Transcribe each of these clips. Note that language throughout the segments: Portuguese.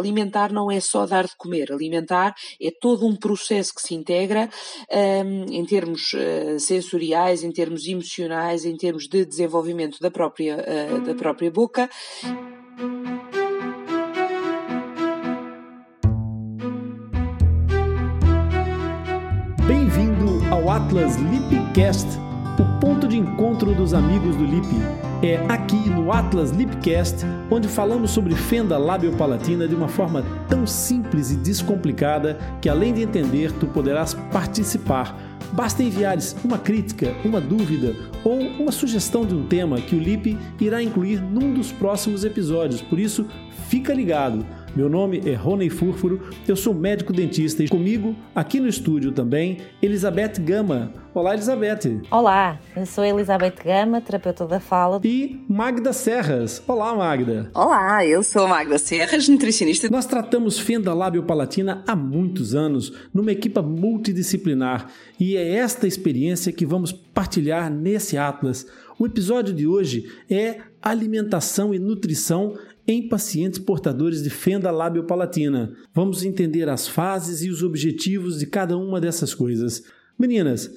Alimentar não é só dar de comer, alimentar é todo um processo que se integra um, em termos uh, sensoriais, em termos emocionais, em termos de desenvolvimento da própria, uh, da própria boca. Bem-vindo ao Atlas Lipcast, o ponto de encontro dos amigos do Lip. É aqui no Atlas Lipcast onde falamos sobre fenda labiopalatina de uma forma tão simples e descomplicada que além de entender, tu poderás participar. Basta enviares uma crítica, uma dúvida ou uma sugestão de um tema que o Lip irá incluir num dos próximos episódios. Por isso, fica ligado. Meu nome é Rony Furfuro, eu sou médico dentista e comigo, aqui no estúdio também, Elizabeth Gama. Olá, Elizabeth. Olá, eu sou Elizabeth Gama, terapeuta da fala. E Magda Serras. Olá, Magda. Olá, eu sou Magda Serras, nutricionista. Nós tratamos fenda lábio-palatina há muitos anos, numa equipa multidisciplinar, e é esta experiência que vamos partilhar nesse Atlas. O episódio de hoje é alimentação e nutrição em pacientes portadores de fenda lábio-palatina. Vamos entender as fases e os objetivos de cada uma dessas coisas. Meninas,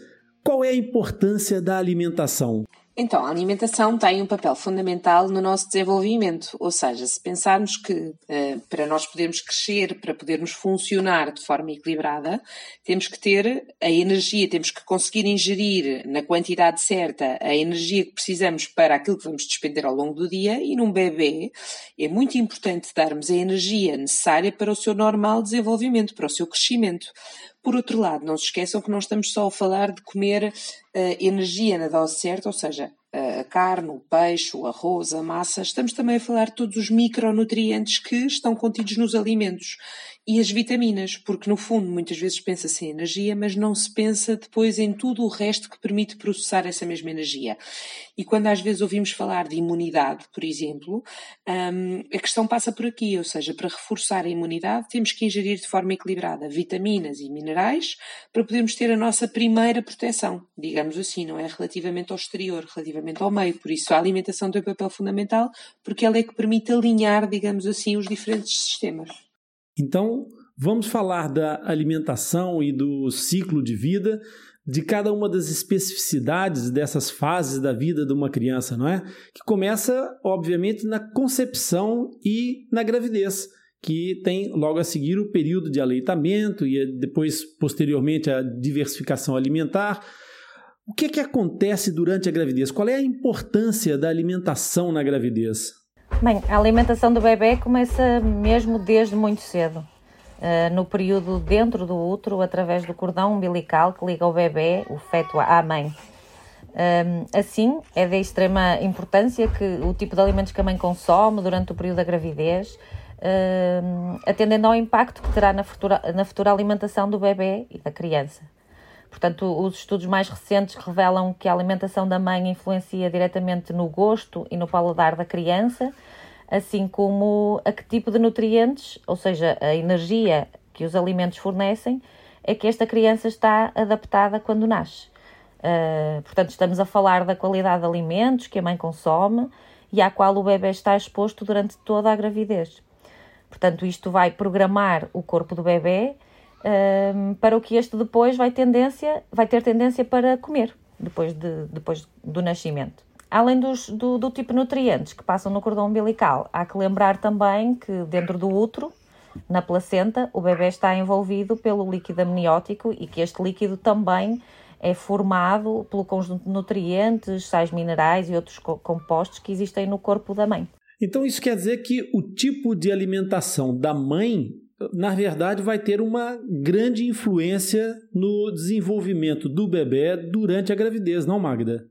qual é a importância da alimentação? Então, a alimentação tem um papel fundamental no nosso desenvolvimento, ou seja, se pensarmos que uh, para nós podermos crescer, para podermos funcionar de forma equilibrada, temos que ter a energia, temos que conseguir ingerir na quantidade certa a energia que precisamos para aquilo que vamos despender ao longo do dia e num bebê é muito importante darmos a energia necessária para o seu normal desenvolvimento, para o seu crescimento. Por outro lado, não se esqueçam que não estamos só a falar de comer uh, energia na dose certa, ou seja, uh, a carne, o peixe, o arroz, a massa. Estamos também a falar de todos os micronutrientes que estão contidos nos alimentos e as vitaminas, porque no fundo muitas vezes pensa-se em energia, mas não se pensa depois em tudo o resto que permite processar essa mesma energia. E quando às vezes ouvimos falar de imunidade, por exemplo, um, a questão passa por aqui, ou seja, para reforçar a imunidade temos que ingerir de forma equilibrada vitaminas e minerais para podermos ter a nossa primeira proteção, digamos assim, não é relativamente ao exterior, relativamente ao meio. Por isso a alimentação tem um papel fundamental, porque ela é que permite alinhar, digamos assim, os diferentes sistemas. Então, vamos falar da alimentação e do ciclo de vida, de cada uma das especificidades dessas fases da vida de uma criança, não é? Que começa, obviamente, na concepção e na gravidez, que tem logo a seguir o período de aleitamento e depois, posteriormente, a diversificação alimentar. O que é que acontece durante a gravidez? Qual é a importância da alimentação na gravidez? Bem, a alimentação do bebê começa mesmo desde muito cedo. Uh, no período dentro do útero, através do cordão umbilical que liga o bebê, o feto, à mãe. Um, assim, é de extrema importância que o tipo de alimentos que a mãe consome durante o período da gravidez, um, atendendo ao impacto que terá na futura, na futura alimentação do bebê e da criança. Portanto, os estudos mais recentes revelam que a alimentação da mãe influencia diretamente no gosto e no paladar da criança, assim como a que tipo de nutrientes, ou seja, a energia que os alimentos fornecem, é que esta criança está adaptada quando nasce. Uh, portanto, estamos a falar da qualidade de alimentos que a mãe consome e à qual o bebê está exposto durante toda a gravidez. Portanto, isto vai programar o corpo do bebê um, para o que este depois vai, tendência, vai ter tendência para comer, depois, de, depois do nascimento. Além dos, do, do tipo de nutrientes que passam no cordão umbilical, há que lembrar também que dentro do útero, na placenta, o bebê está envolvido pelo líquido amniótico e que este líquido também é formado pelo conjunto de nutrientes, sais minerais e outros compostos que existem no corpo da mãe. Então isso quer dizer que o tipo de alimentação da mãe na verdade, vai ter uma grande influência no desenvolvimento do bebê durante a gravidez, não, Magda?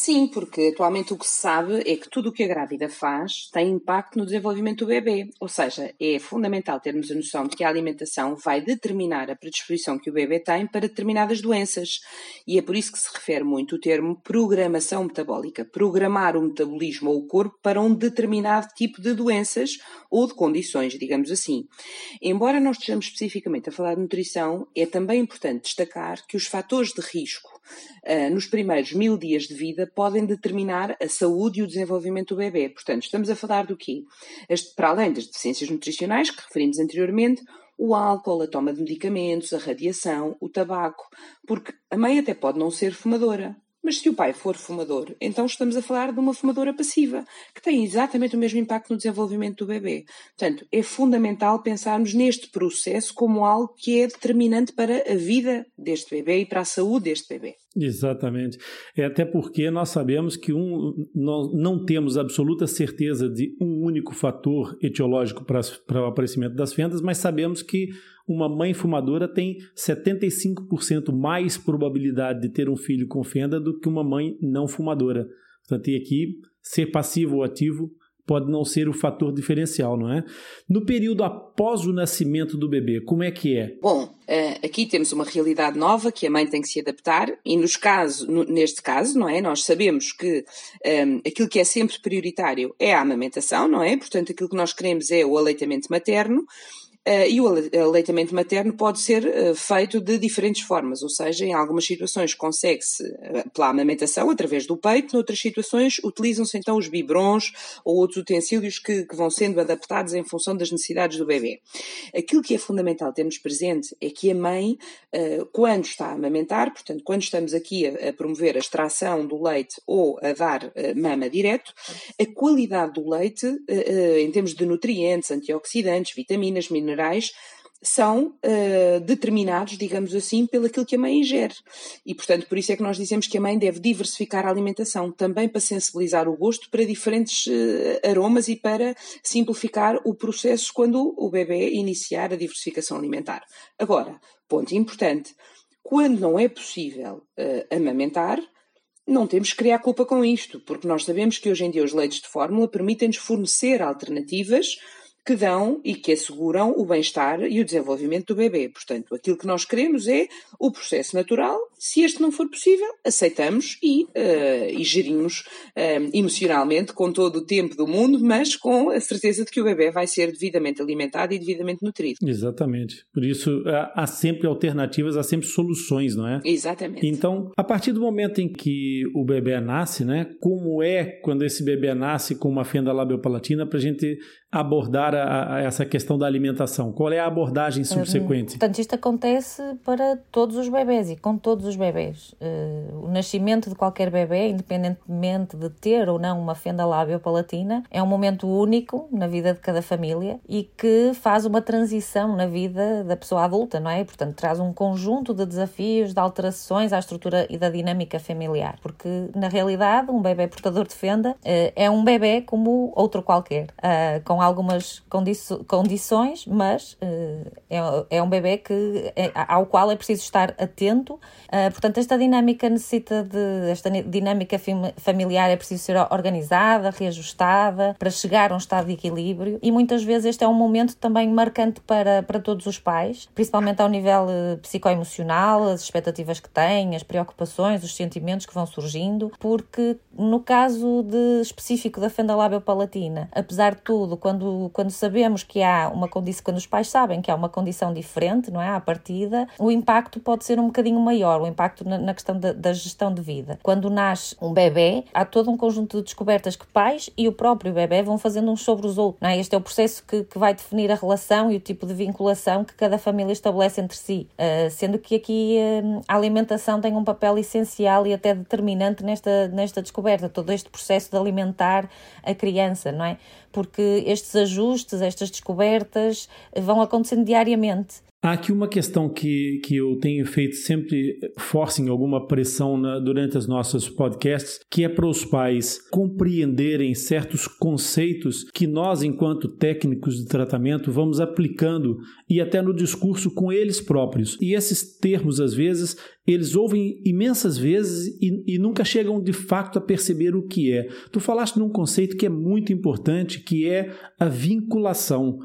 Sim, porque atualmente o que se sabe é que tudo o que a grávida faz tem impacto no desenvolvimento do bebê. Ou seja, é fundamental termos a noção de que a alimentação vai determinar a predisposição que o bebê tem para determinadas doenças. E é por isso que se refere muito o termo programação metabólica. Programar o metabolismo ou o corpo para um determinado tipo de doenças ou de condições, digamos assim. Embora não estejamos especificamente a falar de nutrição, é também importante destacar que os fatores de risco uh, nos primeiros mil dias de vida podem determinar a saúde e o desenvolvimento do bebê. Portanto, estamos a falar do quê? Este, para além das deficiências nutricionais que referimos anteriormente, o álcool, a toma de medicamentos, a radiação, o tabaco, porque a mãe até pode não ser fumadora, mas se o pai for fumador, então estamos a falar de uma fumadora passiva, que tem exatamente o mesmo impacto no desenvolvimento do bebê. Portanto, é fundamental pensarmos neste processo como algo que é determinante para a vida deste bebê e para a saúde deste bebê. Exatamente. É até porque nós sabemos que um, nós não temos absoluta certeza de um único fator etiológico para, para o aparecimento das fendas, mas sabemos que uma mãe fumadora tem 75% mais probabilidade de ter um filho com fenda do que uma mãe não fumadora. Portanto, e aqui, ser passivo ou ativo pode não ser o fator diferencial, não é? No período após o nascimento do bebê, como é que é? Bom, eh, aqui temos uma realidade nova que a mãe tem que se adaptar e nos casos, neste caso, não é? Nós sabemos que um, ehm, aquilo que é sempre prioritário é a amamentação, não é? Portanto, aquilo que nós queremos é o aleitamento materno e o aleitamento materno pode ser uh, feito de diferentes formas, ou seja, em algumas situações consegue-se uh, pela amamentação, através do peito, noutras situações utilizam-se então os biberons ou outros utensílios que, que, vão sendo adaptados em função das necessidades do bebê. Aquilo que é fundamental termos presente é que a mãe, quando está a amamentar, portanto, quando estamos aqui a, promover a extração do leite ou a dar mama direto, a qualidade do leite, em termos de nutrientes, antioxidantes, vitaminas, minerais, são uh, determinados, digamos assim, pelo aquilo que a mãe ingere. E, portanto, por isso é que nós dizemos que a mãe deve diversificar a alimentação, também para sensibilizar o gosto para diferentes uh, aromas e para simplificar o processo quando o bebê iniciar a diversificação alimentar. Agora, ponto importante, quando não é possível uh, amamentar, não temos que criar culpa com isto, porque nós sabemos que hoje em dia os leites de fórmula permitem-nos fornecer alternativas que dão e que asseguram o bem-estar e o desenvolvimento do bebê. Portanto, aquilo que nós queremos é o processo natural. Se este não for possível, aceitamos e, uh, e gerimos uh, emocionalmente com todo o tempo do mundo, mas com a certeza de que o bebê vai ser devidamente alimentado e devidamente nutrido. Exatamente. Por isso, há sempre alternativas, há sempre soluções, não é? Exatamente. Então, a partir do momento em que o bebê nasce, né? Como é quando esse bebê nasce com uma fenda labiopalatina para a gente abordar a, a essa questão da alimentação? Qual é a abordagem subsequente? Portanto, isto acontece para todos os bebés e com todos os bebés. Uh, o nascimento de qualquer bebê, independentemente de ter ou não uma fenda lábio-palatina, é um momento único na vida de cada família e que faz uma transição na vida da pessoa adulta, não é? Portanto, traz um conjunto de desafios, de alterações à estrutura e da dinâmica familiar, porque na realidade um bebê portador de fenda uh, é um bebê como outro qualquer, uh, com algumas condições, mas é, é, um bebê que, é, ao qual é preciso estar atento. Uh, portanto, esta dinâmica necessita de. Esta dinâmica familiar é preciso ser organizada, reajustada, para chegar a um estado de equilíbrio. E muitas vezes este é um momento também marcante para, para todos os pais, principalmente ao nível uh, psicoemocional, as expectativas que têm, as preocupações, os sentimentos que vão surgindo, porque no caso de, específico da fenda lábio palatina, apesar de tudo, quando, quando sabemos que há uma condição, quando os pais sabem que há uma condição diferente, não é? À partida, o impacto pode ser um bocadinho maior, impacto na, na questão da, da, gestão de vida. Quando nasce um bebê, há todo um conjunto de descobertas que pais e o próprio bebê vão fazendo uns sobre os outros, é? Este é o processo que, que vai definir a relação e o tipo de vinculação que cada família estabelece entre si, uh, sendo que aqui uh, a alimentação tem um papel essencial e até determinante nesta, nesta descoberta, todo este processo de alimentar a criança, não é? Porque estes ajustes, estas descobertas vão acontecendo diariamente. Há aqui uma questão que, que eu tenho feito sempre forcing alguma pressão na, durante os nossos podcasts, que é para os pais compreenderem certos conceitos que nós, enquanto técnicos de tratamento, vamos aplicando e até no discurso com eles próprios. E esses termos, às vezes, eles ouvem imensas vezes e, e nunca chegam de fato a perceber o que é. Tu falaste num conceito que é muito importante, que é a vinculação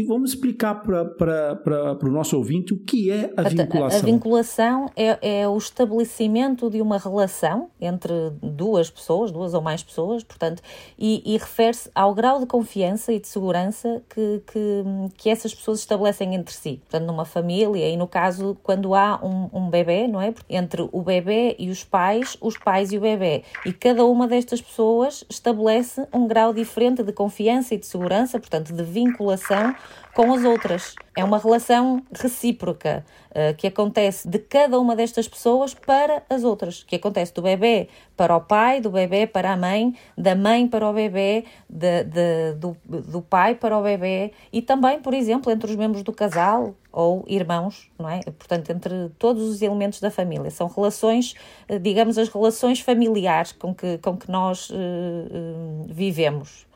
E vamos explicar para o nosso ouvinte o que é a, vinculação. A, vinculação é, é, o estabelecimento de uma relação entre duas pessoas, duas ou mais pessoas, portanto, e, e refere-se ao grau de confiança e de segurança que, que, que, essas pessoas estabelecem entre si. Portanto, numa família, e no caso, quando há um, um bebê, não é? Entre o bebê e os pais, os pais e o bebê. E cada uma destas pessoas estabelece um grau diferente de confiança e de segurança, portanto, de vinculação com as outras. É uma relação recíproca uh, que acontece de cada uma destas pessoas para as outras, que acontece do bebê para o pai, do bebê para a mãe, da mãe para o bebê, de, de, do, do pai para o bebê e também, por exemplo, entre os membros do casal ou irmãos, não é? Portanto, entre todos os elementos da família. São relações, eh, digamos, as relações familiares com que, com que nós uh, uh, vivemos.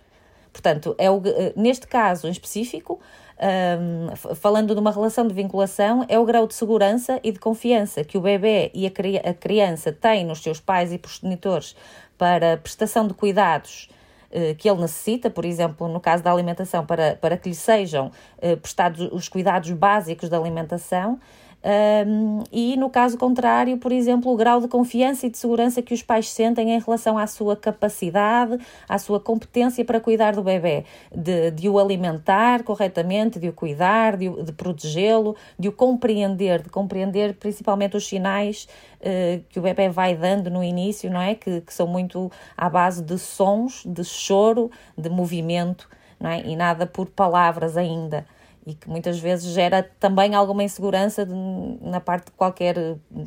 Portanto, é o, neste caso em específico, um, falando de uma relação de vinculação, é o grau de segurança e de confiança que o bebê e a, cri a criança têm nos seus pais e progenitores para prestação de cuidados uh, que ele necessita, por exemplo, no caso da alimentação, para, para que lhe sejam uh, prestados os cuidados básicos da alimentação um, e no caso contrário, por exemplo, o grau de confiança e de segurança que os pais sentem em relação à sua capacidade, à sua competência para cuidar do bebê, de, de o alimentar corretamente, de o cuidar, de, de protegê-lo, de o compreender, de compreender principalmente os sinais uh, que o bebê vai dando no início, não é? Que, que são muito à base de sons, de choro, de movimento, não é? E nada por palavras ainda e que muitas vezes gera também alguma insegurança de, na parte de qualquer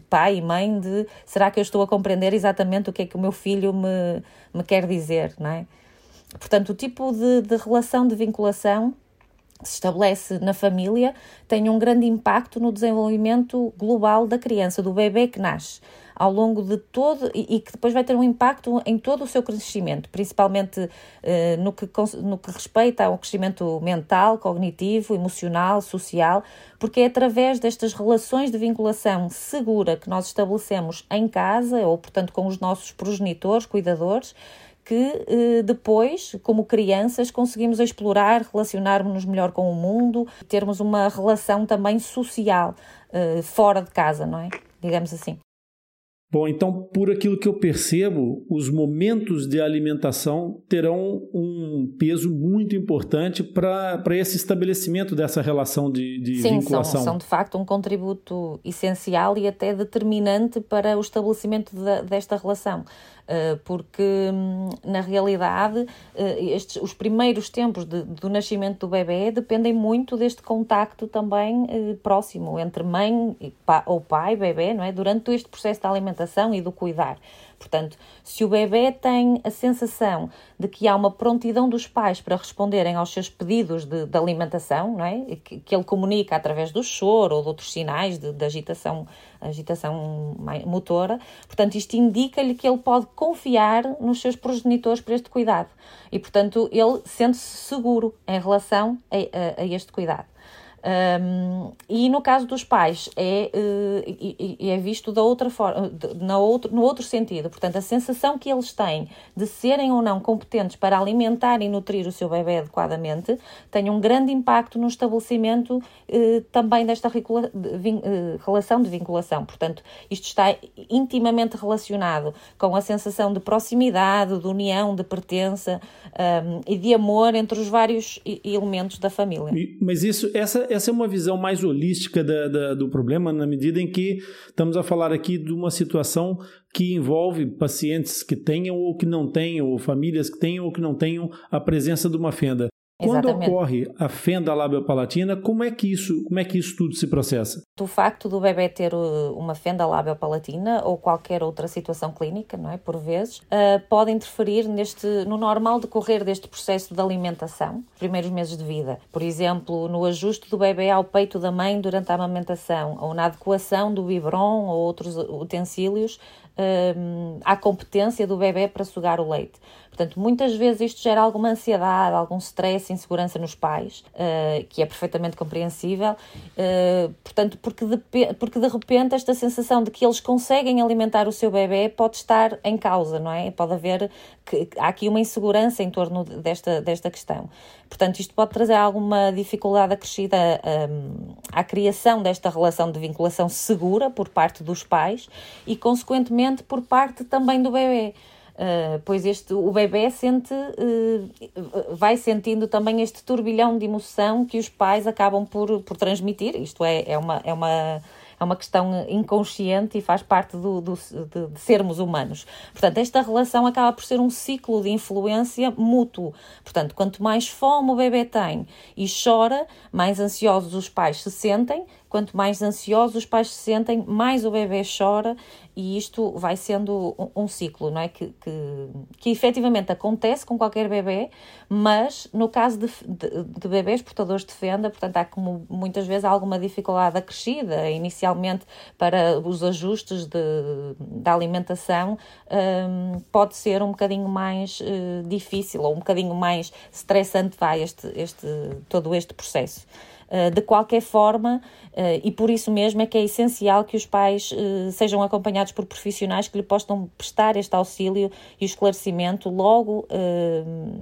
pai e mãe de será que eu estou a compreender exatamente o que é que o meu filho me, me quer dizer, não é? Portanto, o tipo de, de relação de vinculação que se estabelece na família tem um grande impacto no desenvolvimento global da criança, do bebê que nasce ao longo de todo e, e, que depois vai ter um impacto em todo o seu crescimento, principalmente eh, no, que, no que respeita ao crescimento mental, cognitivo, emocional, social, porque é através destas relações de vinculação segura que nós estabelecemos em casa ou, portanto, com os nossos progenitores, cuidadores, que eh, depois, como crianças, conseguimos explorar, relacionarmos-nos melhor com o mundo, termos uma relação também social eh, fora de casa, não é? Digamos assim. Bom, então, por aquilo que eu percebo, os momentos de alimentação terão um peso muito importante para esse estabelecimento dessa relação de, de Sim, vinculação. Sim, são, são de facto um contributo essencial e até determinante para o estabelecimento de, desta relação. Eh, porque hum, na realidade eh, estes, os primeiros tempos de, do nascimento do bebê dependem muito deste contacto também eh, próximo entre mãe ou pai, bebê, não é? Durante este processo de alimentação e do cuidar. Portanto, se o bebê tem a sensação de que há uma prontidão dos pais para responderem aos seus pedidos de, de alimentação, não é? Que, que, ele comunica através do choro ou de outros sinais de, de agitação, agitação motora, portanto, isto indica-lhe que ele pode confiar nos seus progenitores para este cuidado. E, portanto, ele sente-se seguro em relação a, a, a este cuidado. Um, e no caso dos pais é, uh, é visto da outra forma, na outro, no outro sentido. Portanto, a sensação que eles têm de serem ou não competentes para alimentar e nutrir o seu bebê adequadamente tem um grande impacto no estabelecimento uh, também desta uh, relação de vinculação. Portanto, isto está intimamente relacionado com a sensação de proximidade, de união, de pertença um, e de amor entre os vários elementos da família. Mas isso, essa essa é uma visão mais holística da, da, do problema, na medida em que estamos a falar aqui de uma situação que envolve pacientes que tenham ou que não tenham, ou famílias que tenham ou que não tenham a presença de uma fenda. Quando Exatamente. ocorre a fenda labiopalatina, como é que isso, como é que isso tudo se processa? O facto do bebê ter uh, uma fenda labiopalatina ou qualquer outra situação clínica, não é, por vezes, uh, pode interferir neste no normal decorrer deste processo de alimentação, primeiros meses de vida. Por exemplo, no ajuste do bebê ao peito da mãe durante a amamentação, ou na adequação do biberon ou outros utensílios uh, à competência do bebê para sugar o leite. Portanto, muitas vezes isto gera alguma ansiedade, algum stress, insegurança nos pais, uh, que é perfeitamente compreensível. Uh, portanto, porque de, porque de repente esta sensação de que eles conseguem alimentar o seu bebê pode estar em causa, não é? Pode haver que há aqui uma insegurança em torno desta, desta questão. Portanto, isto pode trazer alguma dificuldade acrescida um, à criação desta relação de vinculação segura por parte dos pais e, consequentemente, por parte também do bebê. Uh, pois este, o bebê sente, uh, vai sentindo também este turbilhão de emoção que os pais acabam por, por transmitir. Isto é, é uma, é uma é uma questão inconsciente e faz parte do, do de, de, sermos humanos. Portanto, esta relação acaba por ser um ciclo de influência mútuo. Portanto, quanto mais fome o bebê tem e chora, mais ansiosos os pais se sentem, quanto mais ansiosos os pais se sentem, mais o bebê chora e isto vai sendo um, um ciclo, não é? Que, que, que efetivamente acontece com qualquer bebê, mas no caso de, de, de bebês portadores de fenda, portanto, há como muitas vezes alguma dificuldade acrescida inicialmente para os ajustes de, da alimentação, um, pode ser um bocadinho mais uh, difícil ou um bocadinho mais estressante vai este, este, todo este processo. Eh, de qualquer forma, eh, e por isso mesmo é que é essencial que os pais eh, sejam acompanhados por profissionais que lhe possam prestar este auxílio e esclarecimento logo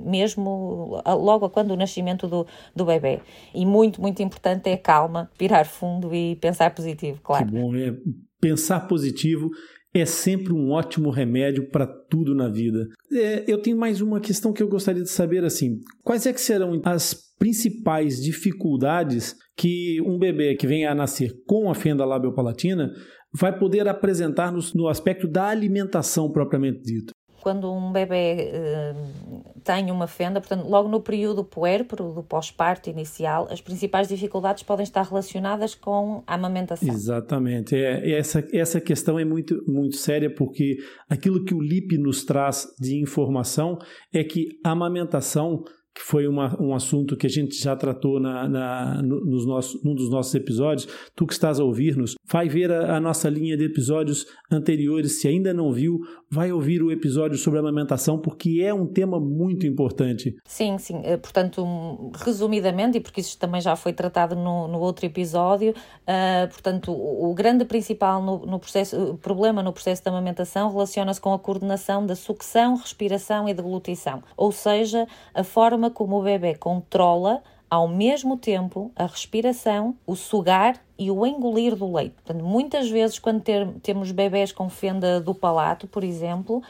mesmo, logo quando o nascimento do, do bebê. E muito, muito importante é calma, pirar fundo e pensar positivo, claro. Que bom, é pensar positivo é sempre um ótimo remédio para tudo na vida. É, eu tenho mais uma questão que eu gostaria de saber assim, quais é que serão as principais dificuldades que um bebê que venha a nascer com a fenda labiopalatina vai poder apresentar no, no aspecto da alimentação propriamente dito? quando um bebê uh, tem uma fenda, portanto, logo no período puérpero, do pós-parto inicial, as principais dificuldades podem estar relacionadas com a amamentação. Exatamente. É, essa, essa questão é muito, muito séria porque aquilo que o LIP nos traz de informação é que a amamentação que foi uma, um assunto que a gente já tratou na, na, nos nossos, num dos nossos episódios. Tu que estás a ouvir-nos, vai ver a, a, nossa linha de episódios anteriores. Se ainda não viu, vai ouvir o episódio sobre amamentação, porque é um tema muito importante. Sim, sim. Eh, portanto, resumidamente, e porque isso também já foi tratado no, no outro episódio, uh, portanto, o, o, grande principal no, no processo, problema no processo de amamentação relaciona-se com a coordenação da sucção, respiração e deglutição, ou seja, a forma forma como o bebê controla ao mesmo tempo a respiração, o sugar e o engolir do leite. Portanto, muitas vezes, quando ter, temos bebés com fenda do palato, por exemplo,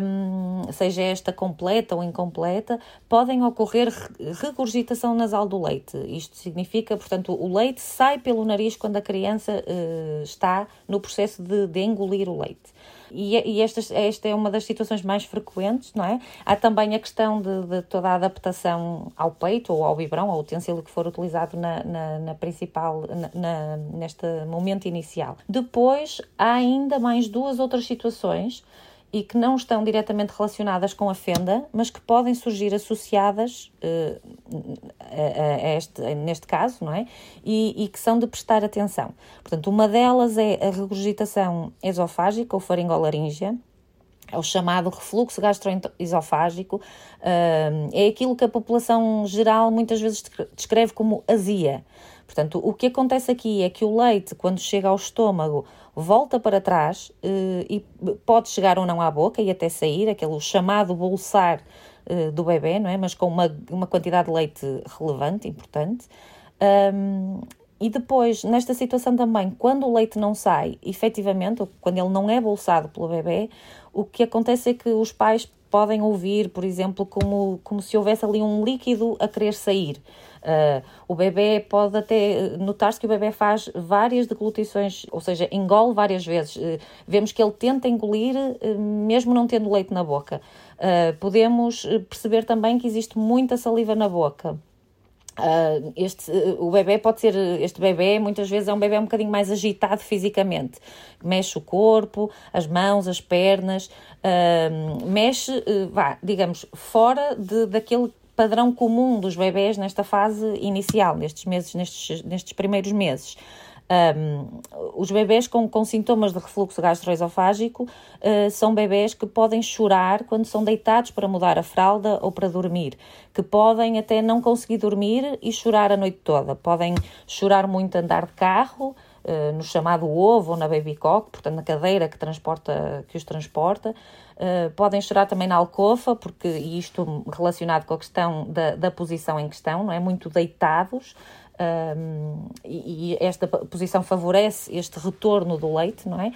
um, seja esta completa ou incompleta, podem ocorrer regurgitação nasal do leite. Isto significa, portanto, o leite sai pelo nariz quando a criança uh, está no processo de, de engolir o leite. E, e esta, é uma das situações mais frequentes, não é? Há também a questão de, de toda a adaptação ao peito ou ao biberão, ao utensílio que for utilizado na, na, na principal, na, neste momento inicial. Depois, há ainda mais duas outras situações e que não estão diretamente relacionadas com a fenda, mas que podem surgir associadas uh, a, a este, neste caso, não é? E, e, que são de prestar atenção. Portanto, uma delas é a regurgitação esofágica ou faringolaríngea, é o chamado refluxo gastroesofágico, uh, é aquilo que a população geral muitas vezes descreve como azia. Portanto, o que acontece aqui é que o leite, quando chega ao estômago, volta para trás uh, e pode chegar ou não à boca e até sair, aquele chamado bolsar uh, do bebê, não é? Mas com uma, uma quantidade de leite relevante, importante. Um, e depois, nesta situação também, quando o leite não sai, efetivamente, quando ele não é bolsado pelo bebê, o que acontece é que os pais podem ouvir, por exemplo, como, como se houvesse ali um líquido a querer sair. Uh, o bebê pode até notar-se que o bebê faz várias deglutições, ou seja, engole várias vezes. Uh, vemos que ele tenta engolir, uh, mesmo não tendo leite na boca. podemos perceber também que existe muita saliva na boca. Uh, este, uh, o bebê pode ser, este bebê muitas vezes é um bebê um bocadinho mais agitado fisicamente, mexe o corpo, as mãos, as pernas, uh, mexe, vá, digamos, fora de, daquele padrão comum dos bebés nesta fase inicial, nestes meses, nestes, nestes primeiros meses. Um, os bebés com, com sintomas de refluxo gastroesofágico uh, são bebés que podem chorar quando são deitados para mudar a fralda ou para dormir, que podem até não conseguir dormir e chorar a noite toda, podem chorar muito andar de carro, uh, no chamado ovo ou na baby cock, portanto na cadeira que, transporta, que os transporta, Uh, podem chorar também na alcofa, porque isto relacionado com a questão da, da posição em questão, não é? Muito deitados, um, e, esta posição favorece este retorno do leite, não é?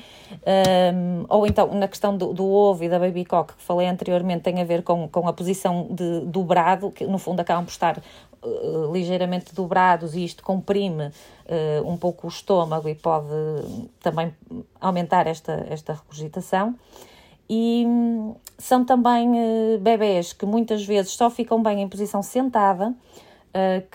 Um, ou então, na questão do, do, ovo e da baby cock, que falei anteriormente, tem a ver com, com a posição de dobrado, que no fundo acabam por estar uh, ligeiramente dobrados e isto comprime uh, um pouco o estômago e pode também aumentar esta, esta regurgitação. E um, são também uh, bebés que muitas vezes só ficam bem em posição sentada,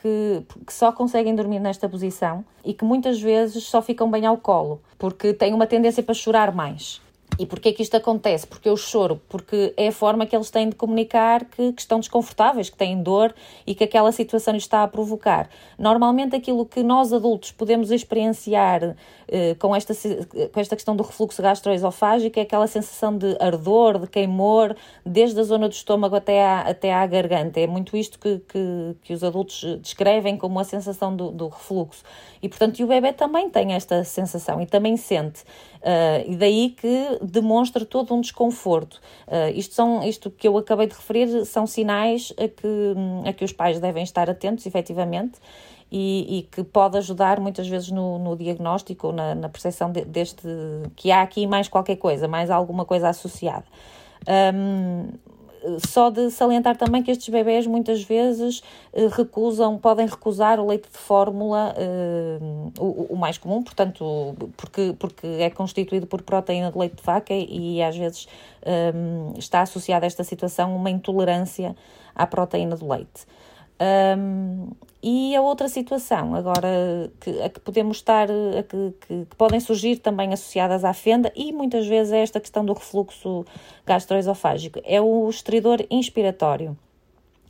que, que só conseguem dormir nesta posição e que muitas vezes só ficam bem ao colo, porque têm uma tendência para chorar mais. E porquê que isto acontece? Porque eu choro, porque é a forma que eles têm de comunicar que, que, estão desconfortáveis, que têm dor e que aquela situação está a provocar. Normalmente aquilo que nós adultos podemos experienciar eh, com, esta, com esta questão do refluxo gastroesofágico é aquela sensação de ardor, de queimor, desde a zona do estômago até à, até à garganta. É muito isto que, que, que os adultos descrevem como a sensação do, do refluxo. E, portanto, o bebê também tem esta sensação e também sente. Uh, e daí que demonstra todo um desconforto. Uh, isto, são, isto que eu acabei de referir são sinais a que, a que os pais devem estar atentos, efetivamente, e, e, que pode ajudar muitas vezes no, no diagnóstico ou na, na percepção de, deste que há aqui mais qualquer coisa, mais alguma coisa associada. Um, só de salientar também que estes bebés muitas vezes eh, recusam, podem recusar o leite de fórmula, uh, o, o, mais comum, portanto, porque, porque é constituído por proteína de leite de vaca e, às vezes um, está associada a esta situação uma intolerância à proteína do leite. Um, e a outra situação, agora, que, a que podemos estar, a que, que, que, podem surgir também associadas à fenda e muitas vezes é esta questão do refluxo gastroesofágico, é o estridor inspiratório.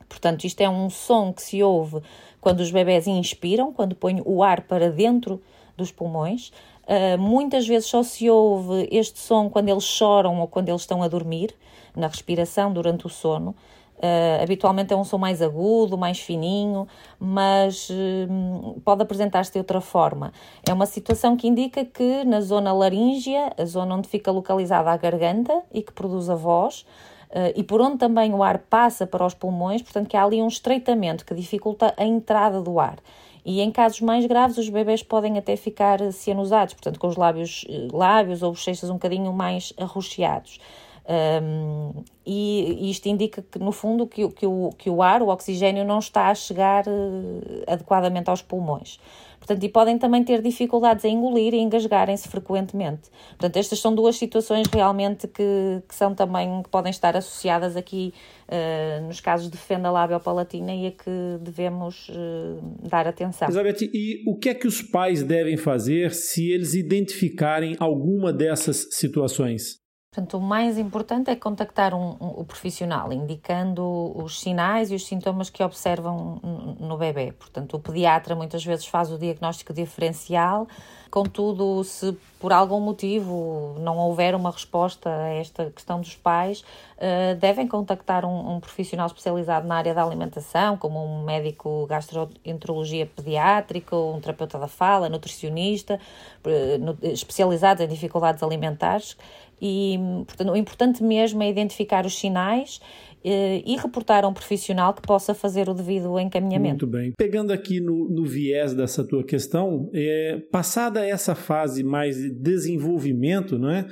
Portanto, isto é um som que se ouve quando os bebés inspiram, quando põem o ar para dentro dos pulmões. Uh, muitas vezes só se ouve este som quando eles choram ou quando eles estão a dormir, na respiração durante o sono. Uh, habitualmente é um som mais agudo, mais fininho, mas uh, pode apresentar-se de outra forma. É uma situação que indica que na zona laríngea, a zona onde fica localizada a garganta e que produz a voz, uh, e por onde também o ar passa para os pulmões, portanto que há ali um estreitamento que dificulta a entrada do ar. E em casos mais graves, os bebés podem até ficar cianosados, portanto, com os lábios, lábios ou bochechas um bocadinho mais arroxeados. Um, e isto indica que, no fundo, que, que, o, que o ar, o oxigênio, não está a chegar uh, adequadamente aos pulmões. Portanto, e podem também ter dificuldades em engolir e engasgarem-se frequentemente. Portanto, estas são duas situações realmente que, que são também, que podem estar associadas aqui uh, nos casos de fenda lábio-palatina e a que devemos uh, dar atenção. Elizabeth, e o que é que os pais devem fazer se eles identificarem alguma dessas situações? Portanto, o mais importante é contactar um, um, o profissional, indicando os sinais e os sintomas que observam no bebê. Portanto, o pediatra muitas vezes faz o diagnóstico diferencial, contudo, se por algum motivo não houver uma resposta a esta questão dos pais, uh, devem contactar um, um, profissional especializado na área da alimentação, como um médico gastroenterologia pediátrica, um terapeuta da fala, nutricionista, uh, especializados em dificuldades alimentares e, portanto, o importante mesmo é identificar os sinais eh, e reportar a um profissional que possa fazer o devido encaminhamento. Muito bem. Pegando aqui no, no viés dessa tua questão, é, passada essa fase mais de desenvolvimento, não é?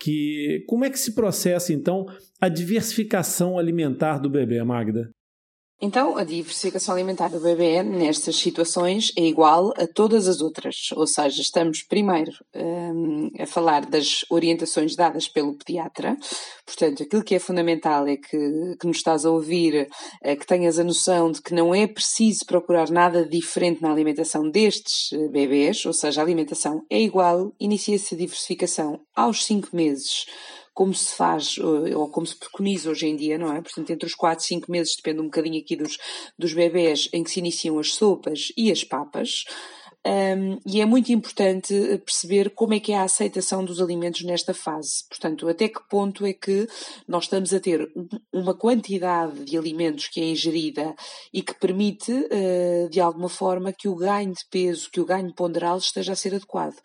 Que, como é que se processa, então, a diversificação alimentar do bebê, Magda? Então, a diversificação alimentar do bebê nestas situações é igual a todas as outras, ou seja, estamos primeiro um, a falar das orientações dadas pelo pediatra, portanto, aquilo que é fundamental é que, que nos estás a ouvir, é que tenhas a noção de que não é preciso procurar nada diferente na alimentação destes eh, bebês, ou seja, a alimentação é igual, inicia-se a diversificação aos 5 meses como se faz eh, ou como se preconiza hoje em dia, não é? Portanto, entre os 4 e 5 meses, depende um bocadinho aqui dos, dos bebés, em que se iniciam as sopas e as papas. Um, e é muito importante perceber como é que é a aceitação dos alimentos nesta fase. Portanto, até que ponto é que nós estamos a ter uma quantidade de alimentos que é ingerida e que permite, uh, de alguma forma, que o ganho de peso, que o ganho ponderal esteja a ser adequado.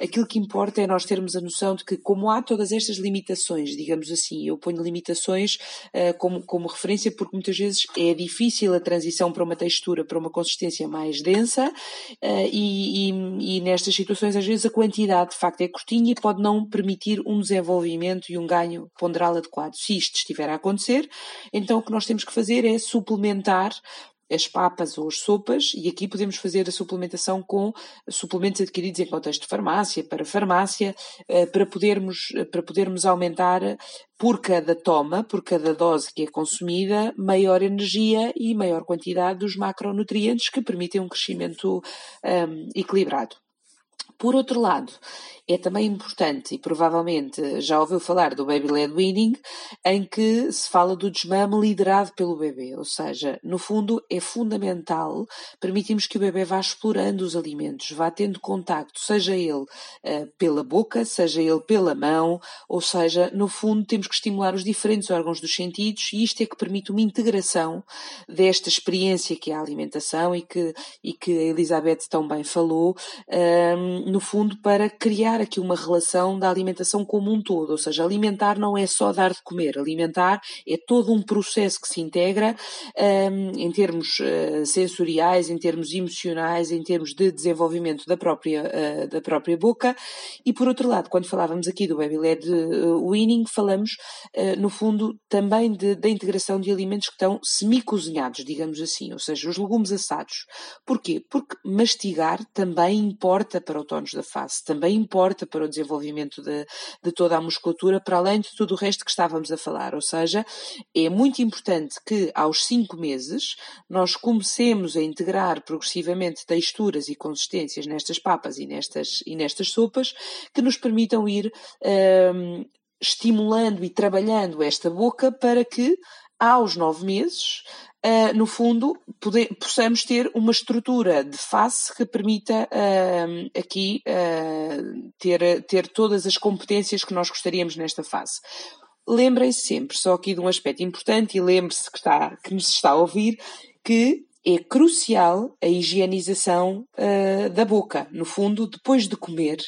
Aquilo que importa é nós termos a noção de que, como há todas estas limitações, digamos assim, eu ponho limitações uh, como, como referência porque muitas vezes é difícil a transição para uma textura, para uma consistência mais densa uh, e, e, e, nestas situações às vezes a quantidade de facto é curtinha e pode não permitir um desenvolvimento e um ganho ponderal adequado. Se isto estiver a acontecer, então o que nós temos que fazer é suplementar as papas ou as sopas, e aqui podemos fazer a suplementação com suplementos adquiridos em contexto de farmácia, para farmácia, eh, para podermos, para podermos aumentar por cada toma, por cada dose que é consumida, maior energia e maior quantidade dos macronutrientes que permitem um crescimento um, equilibrado. Por outro lado, é também importante, e provavelmente já ouviu falar do Baby Led Weaning, em que se fala do desmame liderado pelo bebê, ou seja, no fundo é fundamental permitirmos que o bebê vá explorando os alimentos, vá tendo contacto, seja ele uh, pela boca, seja ele pela mão, ou seja, no fundo temos que estimular os diferentes órgãos dos sentidos e isto é que permite uma integração desta experiência que é a alimentação e que, e que a Elizabeth tão bem falou, um, no fundo para criar aqui uma relação da alimentação como um todo, ou seja, alimentar não é só dar de comer, alimentar é todo um processo que se integra um, em termos uh, sensoriais, em termos emocionais, em termos de desenvolvimento da própria, uh, da própria boca. E por outro lado, quando falávamos aqui do Baby Led uh, Winning, falamos no fundo também da integração de alimentos que estão semi-cozinhados, digamos assim, ou seja, os legumes assados. Porquê? Porque mastigar também importa para o tónus da face, também importa para o desenvolvimento de, de toda a musculatura, para além de tudo o resto que estávamos a falar. Ou seja, é muito importante que aos cinco meses nós comecemos a integrar progressivamente texturas e consistências nestas papas e nestas, e nestas sopas que nos permitam ir um, estimulando e trabalhando esta boca para que aos nove meses Uh, no fundo, possamos ter uma estrutura de face que permita uh, aqui uh, ter, ter todas as competências que nós gostaríamos nesta fase. Lembrem-se sempre, só aqui de um aspecto importante, e lembre-se que, está, que nos está a ouvir, que é crucial a higienização da boca. No fundo, depois de comer,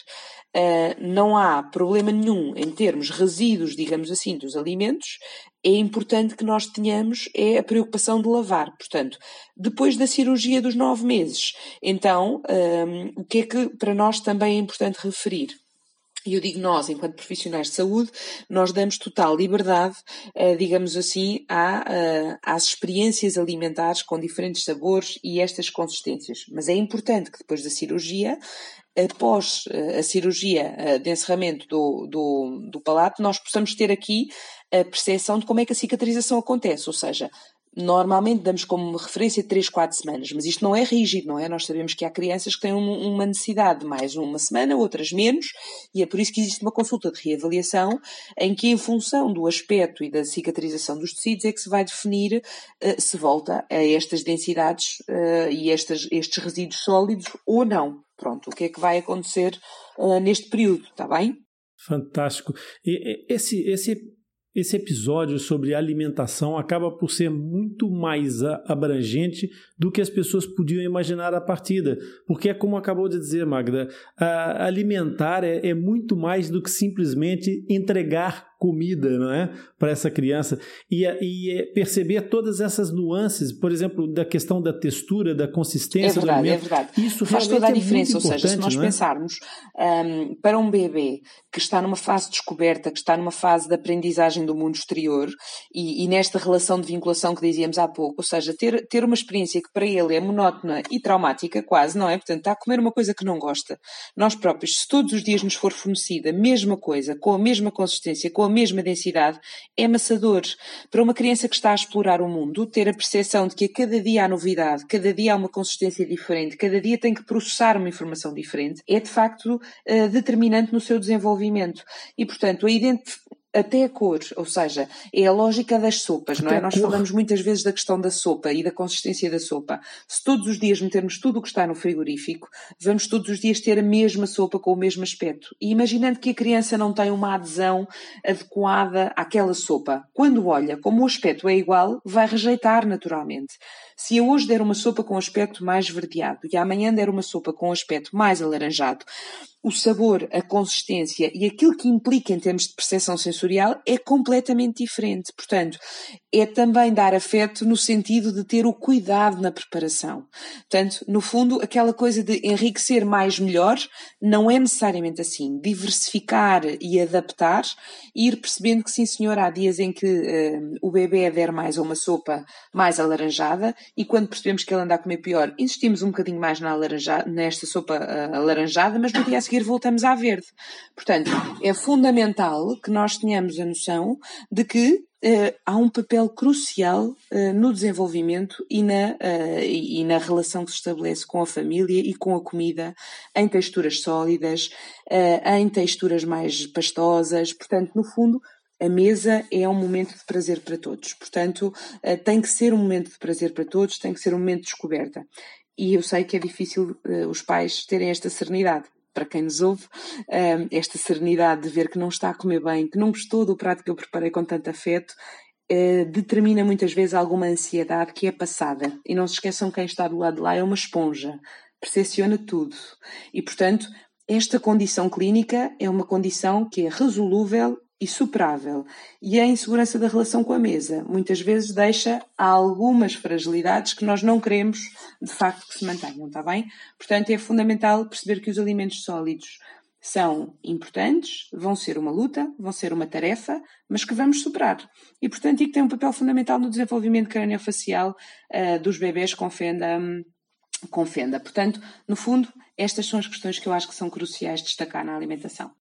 Uh, não há problema nenhum em termos resíduos, digamos assim, dos alimentos, é importante que nós tenhamos é a preocupação de lavar. Portanto, depois da cirurgia dos nove meses, então, um, o que é que para nós também é importante referir? E eu digo nós, enquanto profissionais de saúde, nós damos total liberdade, uh, digamos assim, uh, às experiências alimentares com diferentes sabores e estas consistências. Mas é importante que depois da cirurgia após eh, a cirurgia eh, de encerramento do, do, do palato, nós possamos ter aqui a percepção de como é que a cicatrização acontece, ou seja, normalmente damos como referência 3, 4 semanas, mas isto não é rígido, não é? Nós sabemos que há crianças que têm uma necessidade de mais uma semana, outras menos, e é por isso que existe uma consulta de reavaliação em que, em função do aspecto e da cicatrização dos tecidos, é que se vai definir uh, se volta a estas densidades uh, e estas, estes resíduos sólidos ou não. Pronto, o que é que vai acontecer uh, neste período, está bem? Fantástico. Esse, esse esse episódio sobre alimentação acaba por ser muito mais abrangente do que as pessoas podiam imaginar a partida. Porque é como acabou de dizer, Magda, alimentar é, é muito mais do que simplesmente entregar comida não é? para essa criança e, e, é perceber todas essas nuances, por exemplo, da questão da textura, da consistência é verdade, do alimento. É verdade, Isso faz toda a é diferença. Ou seja, se nós é? pensarmos um, para um bebê que está numa fase de descoberta, que está numa fase de aprendizagem do mundo exterior e, e, nesta relação de vinculação que dizíamos há pouco, ou seja, ter, ter uma experiência que para ele é monótona e traumática, quase, não é? Portanto, está a comer uma coisa que não gosta. Nós próprios, se todos os dias nos for fornecida a mesma coisa, com a mesma consistência, com a mesma densidade, é amassador. Para uma criança que está a explorar o mundo, ter a percepção de que a cada dia há novidade, cada dia há uma consistência diferente, cada dia tem que processar uma informação diferente, é de facto uh, determinante no seu desenvolvimento. E, portanto, a, até a cor, ou seja, é a lógica das sopas, até não é? Nós falamos muitas vezes da questão da sopa e da consistência da sopa. Se todos os dias metermos tudo o que está no frigorífico, vamos todos os dias ter a mesma sopa com o mesmo aspecto. E imaginando que a criança não tem uma adesão adequada àquela sopa, quando olha como o aspecto é igual, vai rejeitar naturalmente. Se eu hoje der uma sopa com aspecto mais verdeado e amanhã der uma sopa com aspecto mais alaranjado, o sabor, a consistência e aquilo que implica em termos de percepção sensorial é completamente diferente. Portanto, é também dar afeto no sentido de ter o cuidado na preparação. Portanto, no fundo, aquela coisa de enriquecer mais melhor não é necessariamente assim. Diversificar e adaptar e ir percebendo que, sim, senhor, há dias em que uh, o bebê der mais a uma sopa mais alaranjada e quando percebemos que ele anda a comer pior, insistimos um bocadinho mais na nesta sopa uh, alaranjada, mas no dia a seguir voltamos à verde. Portanto, é fundamental que nós tenhamos a noção de que Uh, há um papel crucial uh, no desenvolvimento e na, uh, e na relação que se estabelece com a família e com a comida, em texturas sólidas, em texturas mais pastosas. Portanto, no fundo, a mesa é um momento de prazer para todos. Portanto, tem que ser um momento de prazer para todos, tem que ser um momento de descoberta. E eu sei que é difícil os pais terem esta serenidade para quem nos ouve, ehm, esta serenidade de ver que não está a comer bem, que não gostou do prato que eu preparei com tanto afeto, eh, determina muitas vezes alguma ansiedade que é passada. E não se esqueçam quem está do lado de lá é uma esponja, percepciona tudo. E, portanto, esta condição clínica é uma condição que é resolúvel e superável. E a insegurança da relação com a mesa muitas vezes deixa algumas fragilidades que nós não queremos de facto que se mantenham, está bem? Portanto, é fundamental perceber que os alimentos sólidos são importantes, vão ser uma luta, vão ser uma tarefa, mas que vamos superar. E, portanto, e que tem um papel fundamental no desenvolvimento craniofacial uh, dos bebés com fenda, um, com fenda. Portanto, no fundo, estas são as questões que eu acho que são cruciais de destacar na alimentação.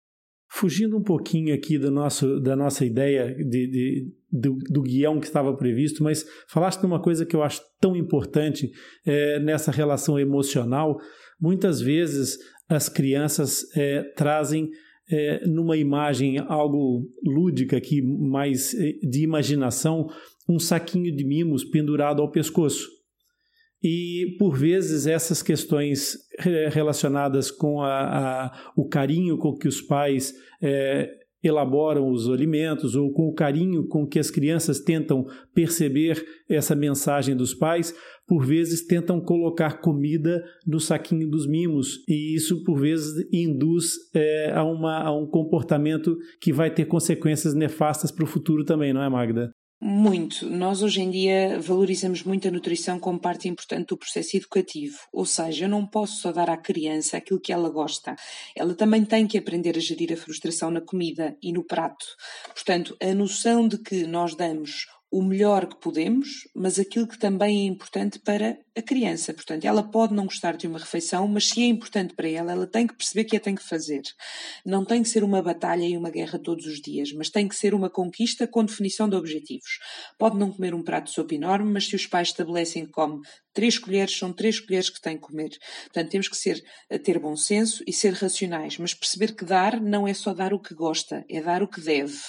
Fugindo um pouquinho aqui do nosso, da nossa ideia de, de do, do, guião que estava previsto, mas falaste de uma coisa que eu acho tão importante é, nessa relação emocional. Muitas vezes as crianças é, trazem é, numa imagem algo lúdica aqui, mais é, de imaginação, um saquinho de mimos pendurado ao pescoço. E, por vezes, essas questões relacionadas com a, a, o carinho com que os pais é, elaboram os alimentos ou com o carinho com que as crianças tentam perceber essa mensagem dos pais, por vezes tentam colocar comida no saquinho dos mimos e isso por vezes induz é, a, uma, a um comportamento que vai ter consequências nefastas para o futuro também, não é, Magda? Muito. Nós hoje em dia valorizamos muito a nutrição como parte importante do processo educativo. Ou seja, eu não posso só dar à criança aquilo que ela gosta. Ela também tem que aprender a gerir a frustração na comida e no prato. Portanto, a noção de que nós damos o melhor que podemos, mas aquilo que também é importante para a criança. Portanto, ela pode não gostar de uma refeição, mas se é importante para ela, ela tem que perceber que a tem que fazer. Não tem que ser uma batalha e uma guerra todos os dias, mas tem que ser uma conquista com definição de objetivos. Pode não comer um prato de sopa enorme, mas se os pais estabelecem que come três colheres, são três colheres que tem que comer. Portanto, temos que ser, ter bom senso e ser racionais, mas perceber que dar não é só dar o que gosta, é dar o que deve.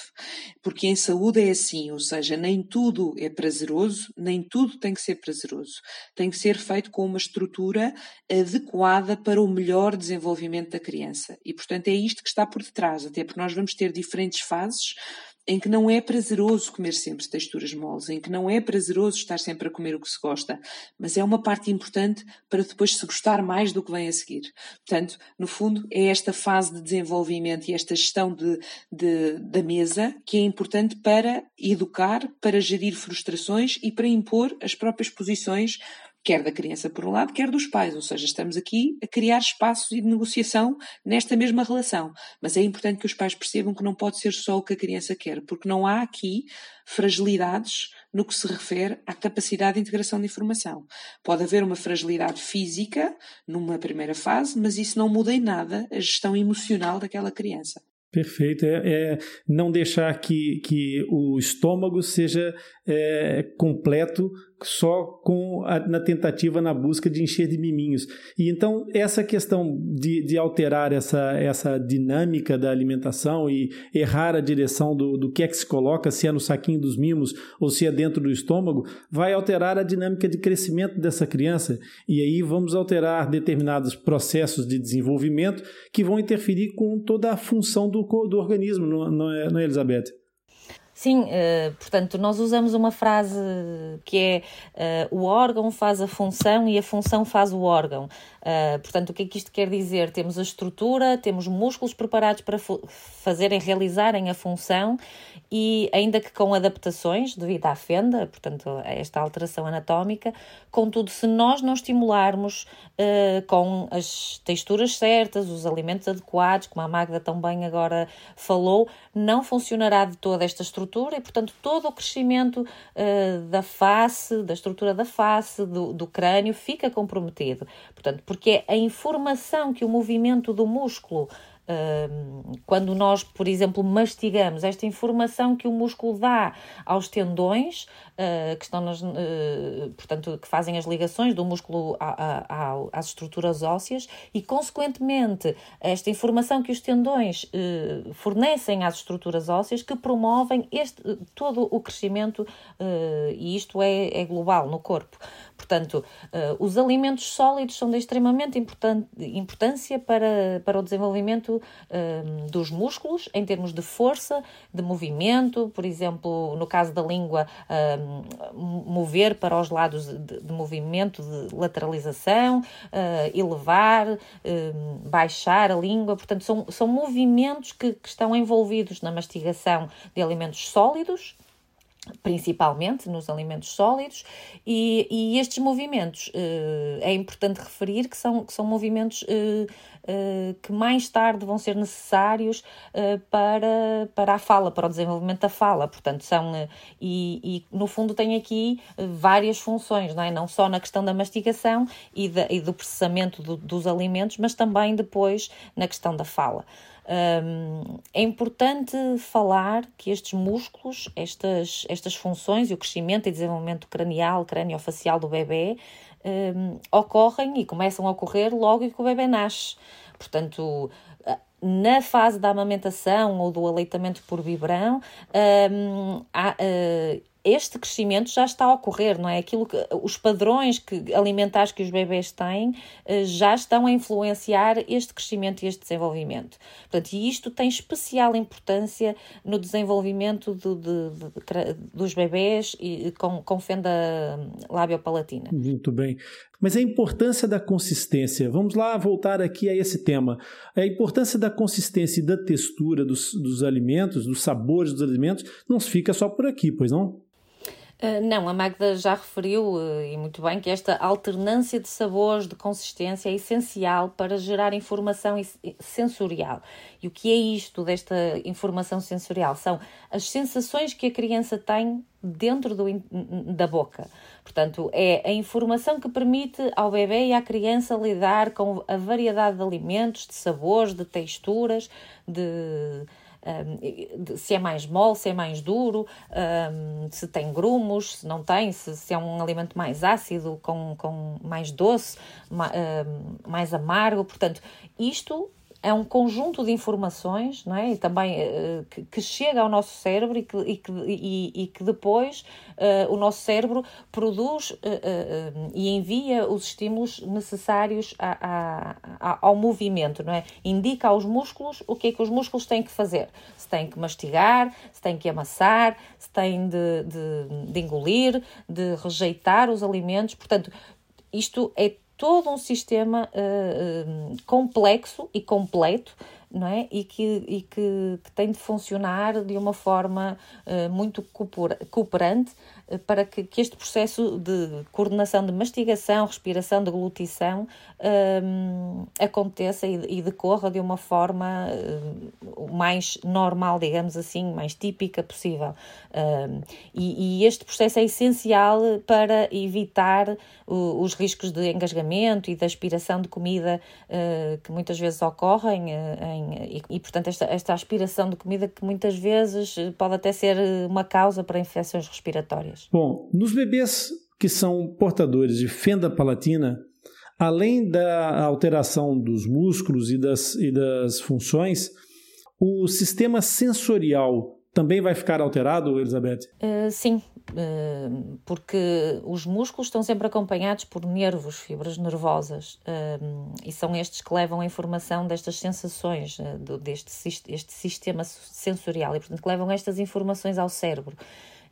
Porque em saúde é assim, ou seja, nem tudo é prazeroso, nem tudo tem que ser prazeroso. Tem que ser feito com uma estrutura adequada para o melhor desenvolvimento da criança. E, portanto, é isto que está por detrás, até porque nós vamos ter diferentes fases em que não é prazeroso comer sempre texturas moles, em que não é prazeroso estar sempre a comer o que se gosta, mas é uma parte importante para depois se gostar mais do que vem a seguir. Portanto, no fundo, é esta fase de desenvolvimento e esta gestão de, de, da mesa que é importante para educar, para gerir frustrações e para impor as próprias posições quer da criança por um lado, quer dos pais, ou seja, estamos aqui a criar espaços de negociação nesta mesma relação. Mas é importante que os pais percebam que não pode ser só o que a criança quer, porque não há aqui fragilidades no que se refere à capacidade de integração de informação. Pode haver uma fragilidade física numa primeira fase, mas isso não muda em nada a gestão emocional daquela criança. Perfeito. É, é, não deixar que, que o estômago seja é, completo só com a, na tentativa, na busca de encher de miminhos. E então essa questão de, de alterar essa, essa dinâmica da alimentação e errar a direção do, do que é que se coloca, se é no saquinho dos mimos ou se é dentro do estômago, vai alterar a dinâmica de crescimento dessa criança. E aí vamos alterar determinados processos de desenvolvimento que vão interferir com toda a função do, do organismo, não, não, é, não é, Elizabeth? Sim, uh, portanto, nós usamos uma frase que é uh, o órgão faz a função e a função faz o órgão. Uh, portanto, o que é que isto quer dizer? Temos a estrutura, temos músculos preparados para fazerem, realizarem a função e, ainda que com adaptações devido à fenda, portanto, a esta alteração anatómica, contudo, se nós não estimularmos uh, com as texturas certas, os alimentos adequados, como a Magda também agora falou, não funcionará de toda esta estrutura e, portanto, todo o crescimento uh, da face, da estrutura da face, do, do crânio, fica comprometido. Portanto, porque a informação que o movimento do músculo quando nós, por exemplo, mastigamos, esta informação que o músculo dá aos tendões, uh, que estão nas, uh, portanto, que fazem as ligações do músculo às estruturas ósseas e, consequentemente, esta informação que os tendões uh, fornecem às estruturas ósseas que promovem este, todo o crescimento, e isto é, é global no corpo. Portanto, uh, os alimentos sólidos são de extremamente importância para, para o desenvolvimento uh, dos músculos, em termos de força, de movimento, por exemplo, no caso da língua, uh, mover para os lados de, de movimento, de lateralização, elevar, baixar a língua. Portanto, são, são movimentos que, que estão envolvidos na mastigação de alimentos sólidos principalmente nos alimentos sólidos, e, e estes movimentos uh, é importante referir que são, que são movimentos uh, uh, que mais tarde vão ser necessários para, para a fala, para o desenvolvimento da fala. Portanto, são. e, e no fundo tem aqui várias funções, não é? Não só na questão da mastigação e, da, e do processamento do, dos alimentos, mas também depois na questão da fala. Um, é importante falar que estes músculos, estas, estas funções e o crescimento e desenvolvimento cranial, crânio-facial do bebê um, ocorrem e começam a ocorrer logo que o bebê nasce. Portanto, na fase da amamentação ou do aleitamento por biberão, um, há, uh, este crescimento já está a ocorrer, não é? Aquilo que os padrões que, alimentares que os bebés têm uh, já estão a influenciar este crescimento e este desenvolvimento. Portanto, e isto tem especial importância no desenvolvimento do, de, de, dos bebés e, com, com fenda labiopalatina. Muito bem. Mas a importância da consistência, vamos lá voltar aqui a esse tema. A importância da consistência e da textura dos, dos alimentos, dos sabores dos alimentos, não fica só por aqui, pois não? Uh, não, a Magda já referiu, uh, e muito bem, que esta alternância de sabores, de consistência, é essencial para gerar informação sensorial. E o que é isto desta informação sensorial? São as sensações que a criança tem dentro do, da boca. Portanto, é a informação que permite ao bebê e à criança lidar com a variedade de alimentos, de sabores, de texturas, de um, se é mais mole, se é mais duro, um, se tem grumos, se não tem, se, se, é um alimento mais ácido, com, com mais doce, um, mais amargo. Portanto, isto é um conjunto de informações não é? e também uh, que, que, chega ao nosso cérebro e que, e que, e, e que depois uh, o nosso cérebro produz uh, e envia os estímulos necessários a, a, a, ao movimento, não é? Indica aos músculos o que é que os músculos têm que fazer. Se têm que mastigar, se têm que amassar, se têm de, de, de engolir, de rejeitar os alimentos. Portanto, isto é todo um sistema uh, complexo e completo não é? e, que, e que, que, tem de funcionar de uma forma uh, muito cooperante para que, que, este processo de coordenação de mastigação, respiração, deglutição uh, aconteça e, e, decorra de uma forma uh, mais normal, digamos assim, mais típica possível. E, e, este processo é essencial para evitar os riscos de engasgamento e de aspiração de comida que muitas vezes ocorrem em e, e, portanto, esta, esta aspiração de comida que muitas vezes pode até ser uma causa para infecções respiratórias. Bom, nos bebês que são portadores de fenda palatina, além da alteração dos músculos e das, e das funções, o sistema sensorial também vai ficar alterado, Elizabeth? Uh, sim, uh, porque os músculos estão sempre acompanhados por nervos, fibras nervosas, uh, e são estes que levam a informação destas sensações, deste este sistema sensorial, e portanto que levam estas informações ao cérebro.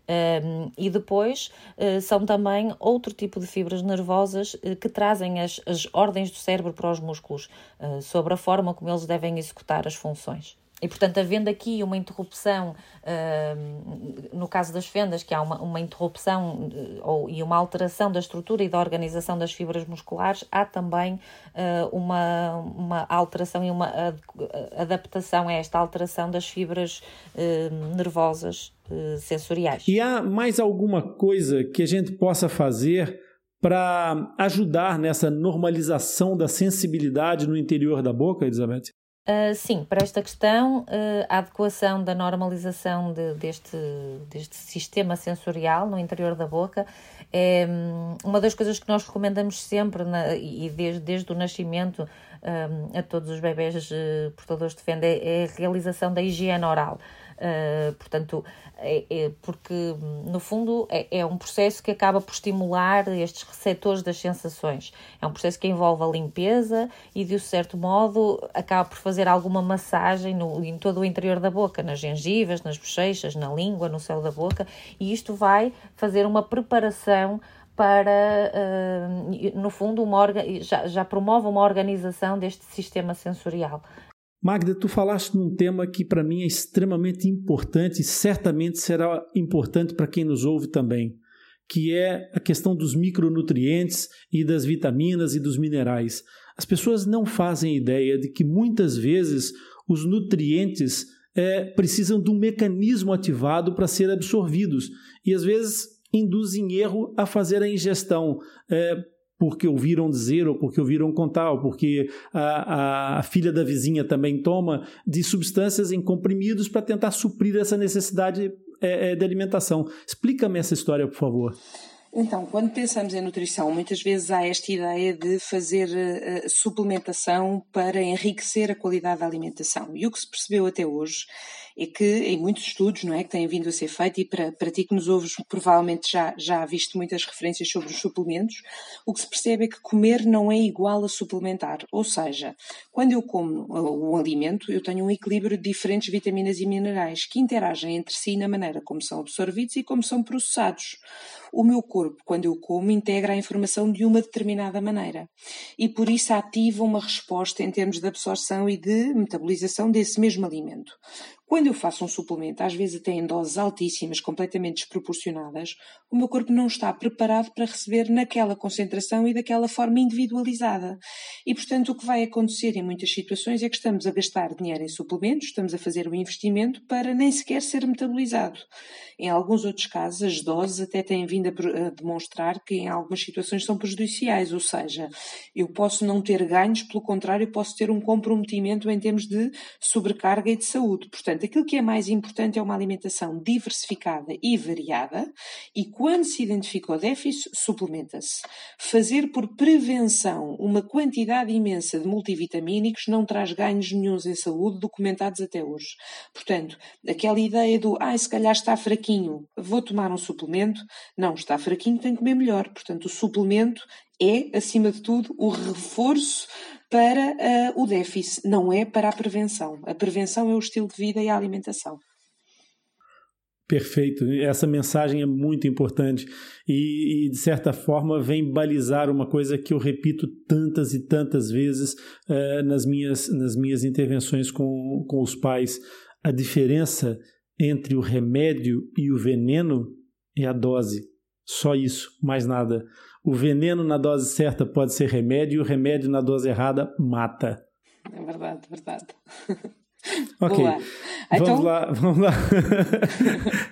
Um, e depois uh, são também outro tipo de fibras nervosas uh, que trazem as, as ordens do cérebro para os músculos uh, sobre a forma como eles devem executar as funções. E, portanto, havendo aqui uma interrupção, uh, no caso das fendas, que há uma, uma interrupção uh, ou, e uma alteração da estrutura e da organização das fibras musculares, há também uh, uma, uma alteração e uma ad adaptação a esta alteração das fibras nervosas sensoriais. E há mais alguma coisa que a gente possa fazer para ajudar nessa normalização da sensibilidade no interior da boca, Elizabeth? Uh, sim, para esta questão, uh, a adequação da normalização de, deste, deste sistema sensorial no interior da boca é um, uma das coisas que nós recomendamos sempre na, e desde, desde o nascimento um, a todos os bebés uh, portadores de fenda é, é a realização da higiene oral. Uh, portanto, é, é, porque no fundo é, é, um processo que acaba por estimular estes receptores das sensações. É um processo que envolve a limpeza e, de um certo modo, acaba por fazer alguma massagem no, em todo o interior da boca, nas gengivas, nas bochechas, na língua, no céu da boca, e isto vai fazer uma preparação para, uh, no fundo, uma já, já promove uma organização deste sistema sensorial. Magda, tu falaste num tema que para mim é extremamente importante e certamente será importante para quem nos ouve também, que é a questão dos micronutrientes e das vitaminas e dos minerais. As pessoas não fazem ideia de que muitas vezes os nutrientes é, precisam de um mecanismo ativado para ser absorvidos e às vezes induzem erro a fazer a ingestão. É, porque ouviram dizer ou porque ouviram contar, ou porque a, a, a filha da vizinha também toma, de substâncias em comprimidos para tentar suprir essa necessidade é, é, de alimentação. Explica-me essa história, por favor. Então, quando pensamos em nutrição, muitas vezes há esta ideia de fazer uh, suplementação para enriquecer a qualidade da alimentação. E o que se percebeu até hoje é que em muitos estudos, não é, que têm vindo a ser feitos, e para, para ti que nos ouves, provavelmente já, já visto muitas referências sobre os suplementos, o que se percebe é que comer não é igual a suplementar. Ou seja, quando eu como o alimento, eu tenho um equilíbrio de diferentes vitaminas e minerais que interagem entre si na maneira como são absorvidos e como são processados. O meu corpo, quando eu como, integra a informação de uma determinada maneira e por isso ativa uma resposta em termos de absorção e de metabolização desse mesmo alimento. Quando eu faço um suplemento, às vezes até em doses altíssimas, completamente desproporcionadas, o meu corpo não está preparado para receber naquela concentração e daquela forma individualizada. E, portanto, o que vai acontecer em muitas situações é que estamos a gastar dinheiro em suplementos, estamos a fazer um investimento para nem sequer ser metabolizado. Em alguns outros casos, as doses até têm vindo a demonstrar que em algumas situações são prejudiciais, ou seja, eu posso não ter ganhos, pelo contrário, posso ter um comprometimento em termos de sobrecarga e de saúde. Portanto, aquilo que é mais importante é uma alimentação diversificada e variada e quando se identifica o déficit, suplementa-se. Fazer por prevenção uma quantidade imensa de multivitamínicos não traz ganhos nenhums em saúde documentados até hoje. Portanto, aquela ideia do, ah, se calhar está fraquinho, vou tomar um suplemento, não, está fraquinho, tem que comer melhor. Portanto, o suplemento é, acima de tudo, o reforço para uh, o déficit, não é para a prevenção. A prevenção é o estilo de vida e a alimentação. Perfeito. Essa mensagem é muito importante e, e, de certa forma, vem balizar uma coisa que eu repito tantas e tantas vezes uh, nas, minhas, nas minhas intervenções com, com os pais. A diferença entre o remédio e o veneno é a dose. Só isso, mais nada. O veneno na dose certa pode ser remédio, e o remédio na dose errada mata. É verdade, verdade. Ok, Boa. vamos então... lá, vamos lá.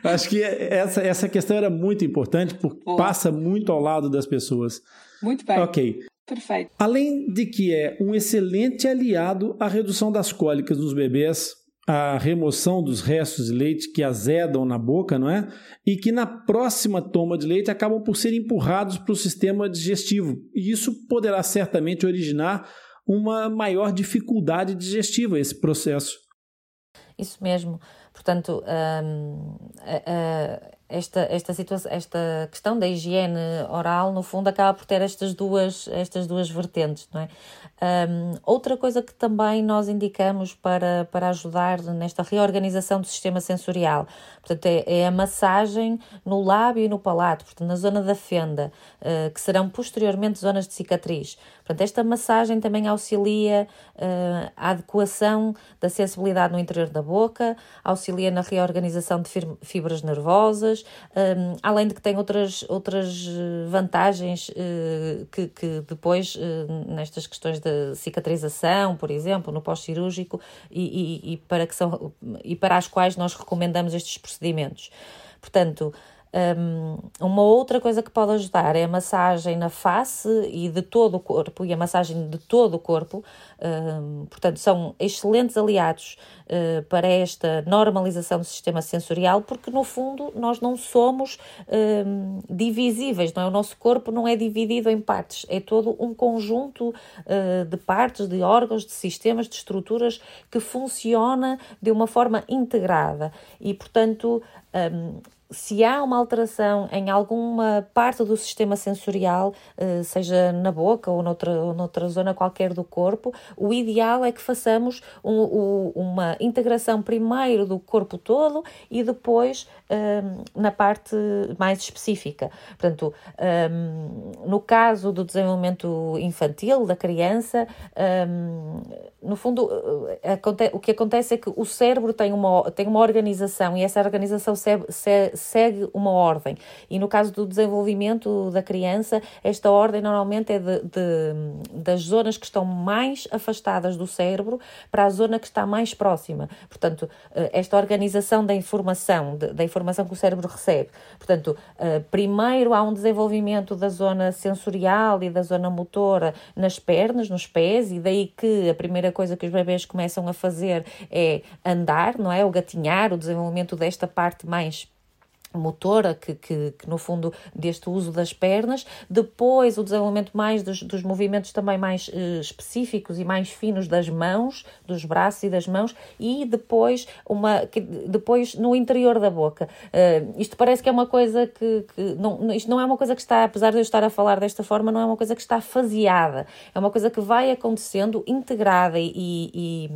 Acho que essa, essa questão era muito importante, porque Boa. passa muito ao lado das pessoas. Muito bem. Ok. Perfeito. Além de que é um excelente aliado à redução das cólicas nos bebês, a remoção dos restos de leite que azedam na boca, não é? E que na próxima toma de leite acabam por ser empurrados para o sistema digestivo. E isso poderá certamente originar uma maior dificuldade digestiva esse processo. Isso mesmo. Portanto, um, esta, esta, situação, esta questão da higiene oral, no fundo, acaba por ter estas duas, estas duas vertentes. Não é? Um, outra coisa que também nós indicamos para, para ajudar nesta reorganização do sistema sensorial portanto, é, é a massagem no lábio e no palato, portanto, na zona da fenda, uh, que serão posteriormente zonas de cicatriz. Portanto, esta massagem também auxilia uh, a adequação da sensibilidade no interior da boca, auxilia na reorganização de fibras nervosas, um, além de que tem outras, outras eh, vantagens uh, que, que depois, uh, nestas questões de cicatrização, por exemplo, no pós-cirúrgico, e, e, e, para que são, e para as quais nós recomendamos estes procedimentos. Portanto, um, uma outra coisa que pode ajudar é a massagem na face e de todo o corpo, e a massagem de todo o corpo, um, portanto, são excelentes aliados uh, para esta normalização do sistema sensorial, porque no fundo nós não somos um, divisíveis, não é? O nosso corpo não é dividido em partes, é todo um conjunto uh, de partes, de órgãos, de sistemas, de estruturas que funciona de uma forma integrada e, portanto, se há uma alteração em alguma parte do sistema sensorial, eh, seja na boca ou noutra, ou noutra zona qualquer do corpo, o ideal é que façamos um, uma integração primeiro do corpo todo e depois um, na parte mais específica. Portanto, um, no caso do desenvolvimento infantil da criança, um, no fundo, eh, o que acontece é que o cérebro tem uma, tem uma organização e essa organização segue, segue uma ordem. E no caso do desenvolvimento da criança, esta ordem normalmente é de, de, das zonas que estão mais afastadas do cérebro para a zona que está mais próxima. Portanto, eh, esta organização da informação, da informação que o cérebro recebe. Portanto, uh, primeiro há um desenvolvimento da zona sensorial e da zona motora nas pernas, nos pés, e daí que a primeira coisa que os bebês começam a fazer é andar, não é? O gatinhar, o desenvolvimento desta parte mais motora, que, que, que, no fundo deste uso das pernas, depois o desenvolvimento mais dos, dos movimentos também mais uh, específicos e mais finos das mãos, dos braços e das mãos, e depois, uma, que, depois no interior da boca. Uh, isto parece que é uma coisa que, que não, isto não é uma coisa que está, apesar de eu estar a falar desta forma, não é uma coisa que está faseada, é uma coisa que vai acontecendo integrada e, e,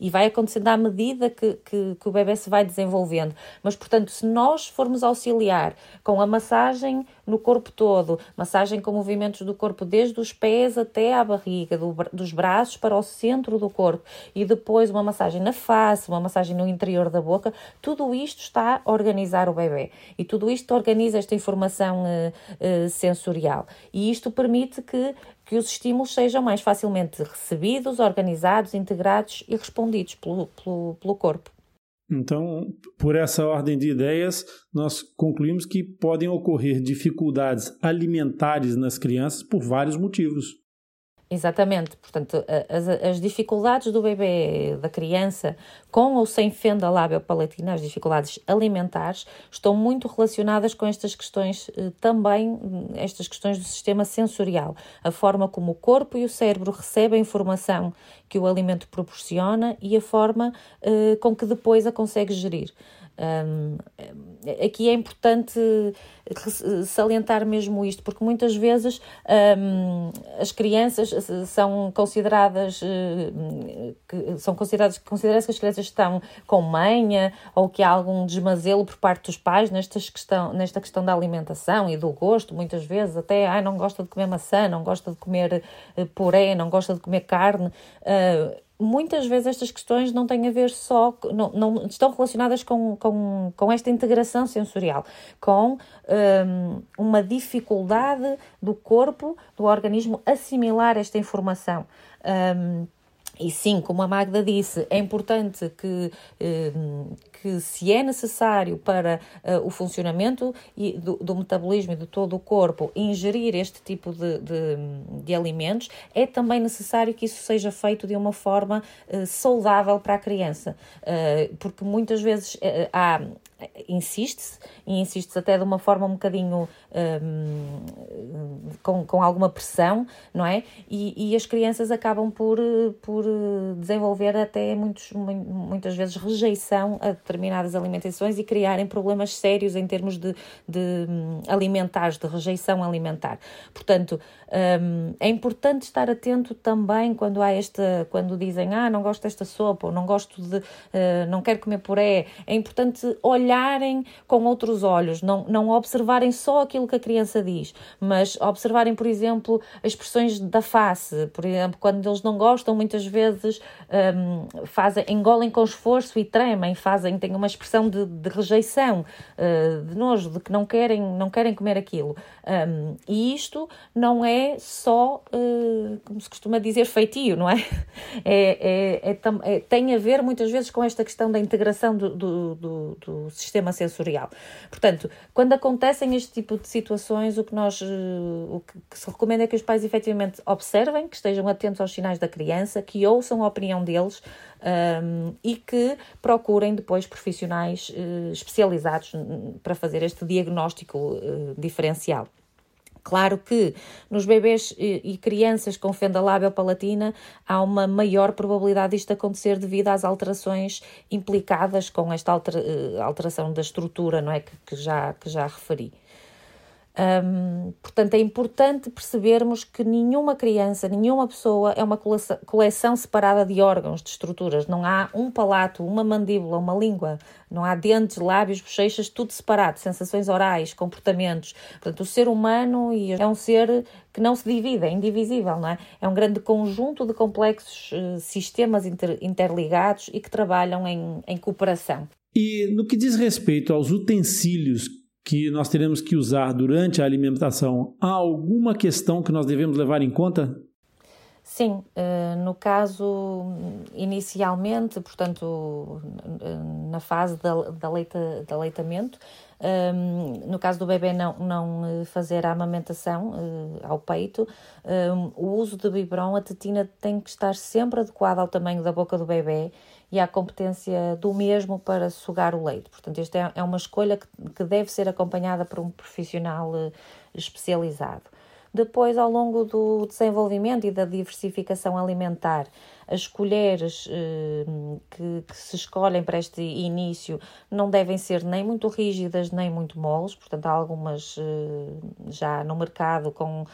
e vai acontecendo à medida que, que, que o bebê se vai desenvolvendo. Mas, portanto, se nós formos auxiliar com a massagem no corpo todo, massagem com movimentos do corpo desde os pés até à barriga, do, dos braços para o centro do corpo. E depois uma massagem na face, uma massagem no interior da boca, tudo isto está a organizar o bebê. E tudo isto organiza esta informação uh, uh, sensorial. E isto permite que que os estímulos sejam mais facilmente recebidos, organizados, integrados e respondidos pelo, pelo, pelo corpo. Então, por essa ordem de ideias, nós concluímos que podem ocorrer dificuldades alimentares nas crianças por vários motivos. Exatamente, portanto, as, as, dificuldades do bebê, da criança, com ou sem fenda lábio-palatina, as dificuldades alimentares, estão muito relacionadas com estas questões eh, também, estas questões do sistema sensorial, a forma como o corpo e o cérebro recebem a informação que o alimento proporciona e a forma eh, com que depois a consegue gerir. Um, aqui é importante salientar mesmo isto, porque muitas vezes um, as crianças são consideradas que são consideradas considera que as crianças estão com manha ou que há algum desmazelo por parte dos pais nestas questão, nesta questão da alimentação e do gosto, muitas vezes até ai, não gosta de comer maçã, não gosta de comer eh, puré, não gosta de comer carne. Uh, muitas vezes estas questões não têm a ver só, não, não estão relacionadas com, com, com esta integração sensorial, com um, uma dificuldade do corpo, do organismo assimilar esta informação. Um, e sim, como a Magda disse, é importante que, eh, que se é necessário para uh, o funcionamento do, do, metabolismo e de todo o corpo ingerir este tipo de, de, de, alimentos, é também necessário que isso seja feito de uma forma uh, saudável para a criança, uh, porque muitas vezes há insiste-se, e insiste-se até de uma forma um bocadinho um, com, com alguma pressão, não é? E, e, as crianças acabam por, por desenvolver até muitos, muitas vezes rejeição a determinadas alimentações e criarem problemas sérios em termos de, de hum, alimentares, de rejeição alimentar. Portanto, um, é importante estar atento também quando há esta, quando dizem, ah, não gosto desta sopa, ou não gosto de, uh, não quero comer puré. É importante olharem com outros olhos, não, não observarem só aquilo que a criança diz, mas observarem, por exemplo, as expressões da face. Por exemplo, quando eles não gostam, muitas vezes um, fazem, engolem com esforço e tremem, fazem, têm uma expressão de, de rejeição, uh, de nojo, de que não querem, não querem comer aquilo. Um, e isto não é só, uh, como se costuma dizer, feitio, não é? É, é, é, é, tem a ver muitas vezes com esta questão da integração do, do, do, do, sistema sensorial. Portanto, quando acontecem este tipo de situações, o que nós, uh, o que, se recomenda é que os pais efetivamente observem, que estejam atentos aos sinais da criança, que ouçam a opinião deles um, e que procurem depois profissionais uh, especializados para fazer este diagnóstico diferencial. Claro que nos bebês e crianças com fenda lábio palatina há uma maior probabilidade disto acontecer devido às alterações implicadas com esta eh, alteração da estrutura, não é? Que já, que já referi. Um, portanto, é importante percebermos que nenhuma criança, nenhuma pessoa é uma coleção separada de órgãos, de estruturas. Não há um palato, uma mandíbula, uma língua, não há dentes, lábios, bochechas, tudo separado, sensações orais, comportamentos. Portanto, o ser humano é um ser que não se divide, é indivisível, não é? É um grande conjunto de complexos uh, sistemas inter interligados e que trabalham em, em cooperação. E no que diz respeito aos utensílios que nós teremos que usar durante a alimentação, há alguma questão que nós devemos levar em conta? Sim, eh, no caso, inicialmente, portanto, na fase da, leita, da aleitamento, um, no caso do bebê não, não eh, fazer a amamentação ao peito, o uso de biberon, a tetina tem que estar sempre adequada ao tamanho da boca do bebê e à competência do mesmo para sugar o leite. Portanto, esta é, é uma escolha que, que deve ser acompanhada por um profissional uh, especializado. Depois, ao longo do desenvolvimento e da diversificação alimentar, as colheres eh, que, que, se escolhem para este início não devem ser nem muito rígidas nem muito moles, portanto, há algumas eh, já no mercado com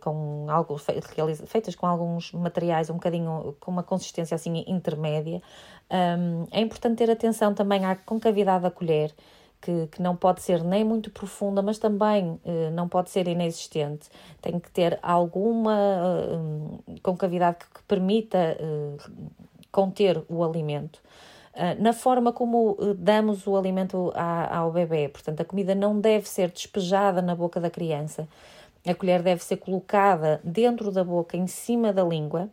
com algo feitas com alguns materiais um bocadinho com uma consistência assim intermédia. Um, é importante ter atenção também à concavidade da colher, que, que não pode ser nem muito profunda, mas também eh, não pode ser inexistente. Tem que ter alguma eh, concavidade que, que permita eh, conter o alimento. Uh, na forma como damos o alimento ao bebê, portanto, a comida não deve ser despejada na boca da criança. A colher deve ser colocada dentro da boca, em cima da língua,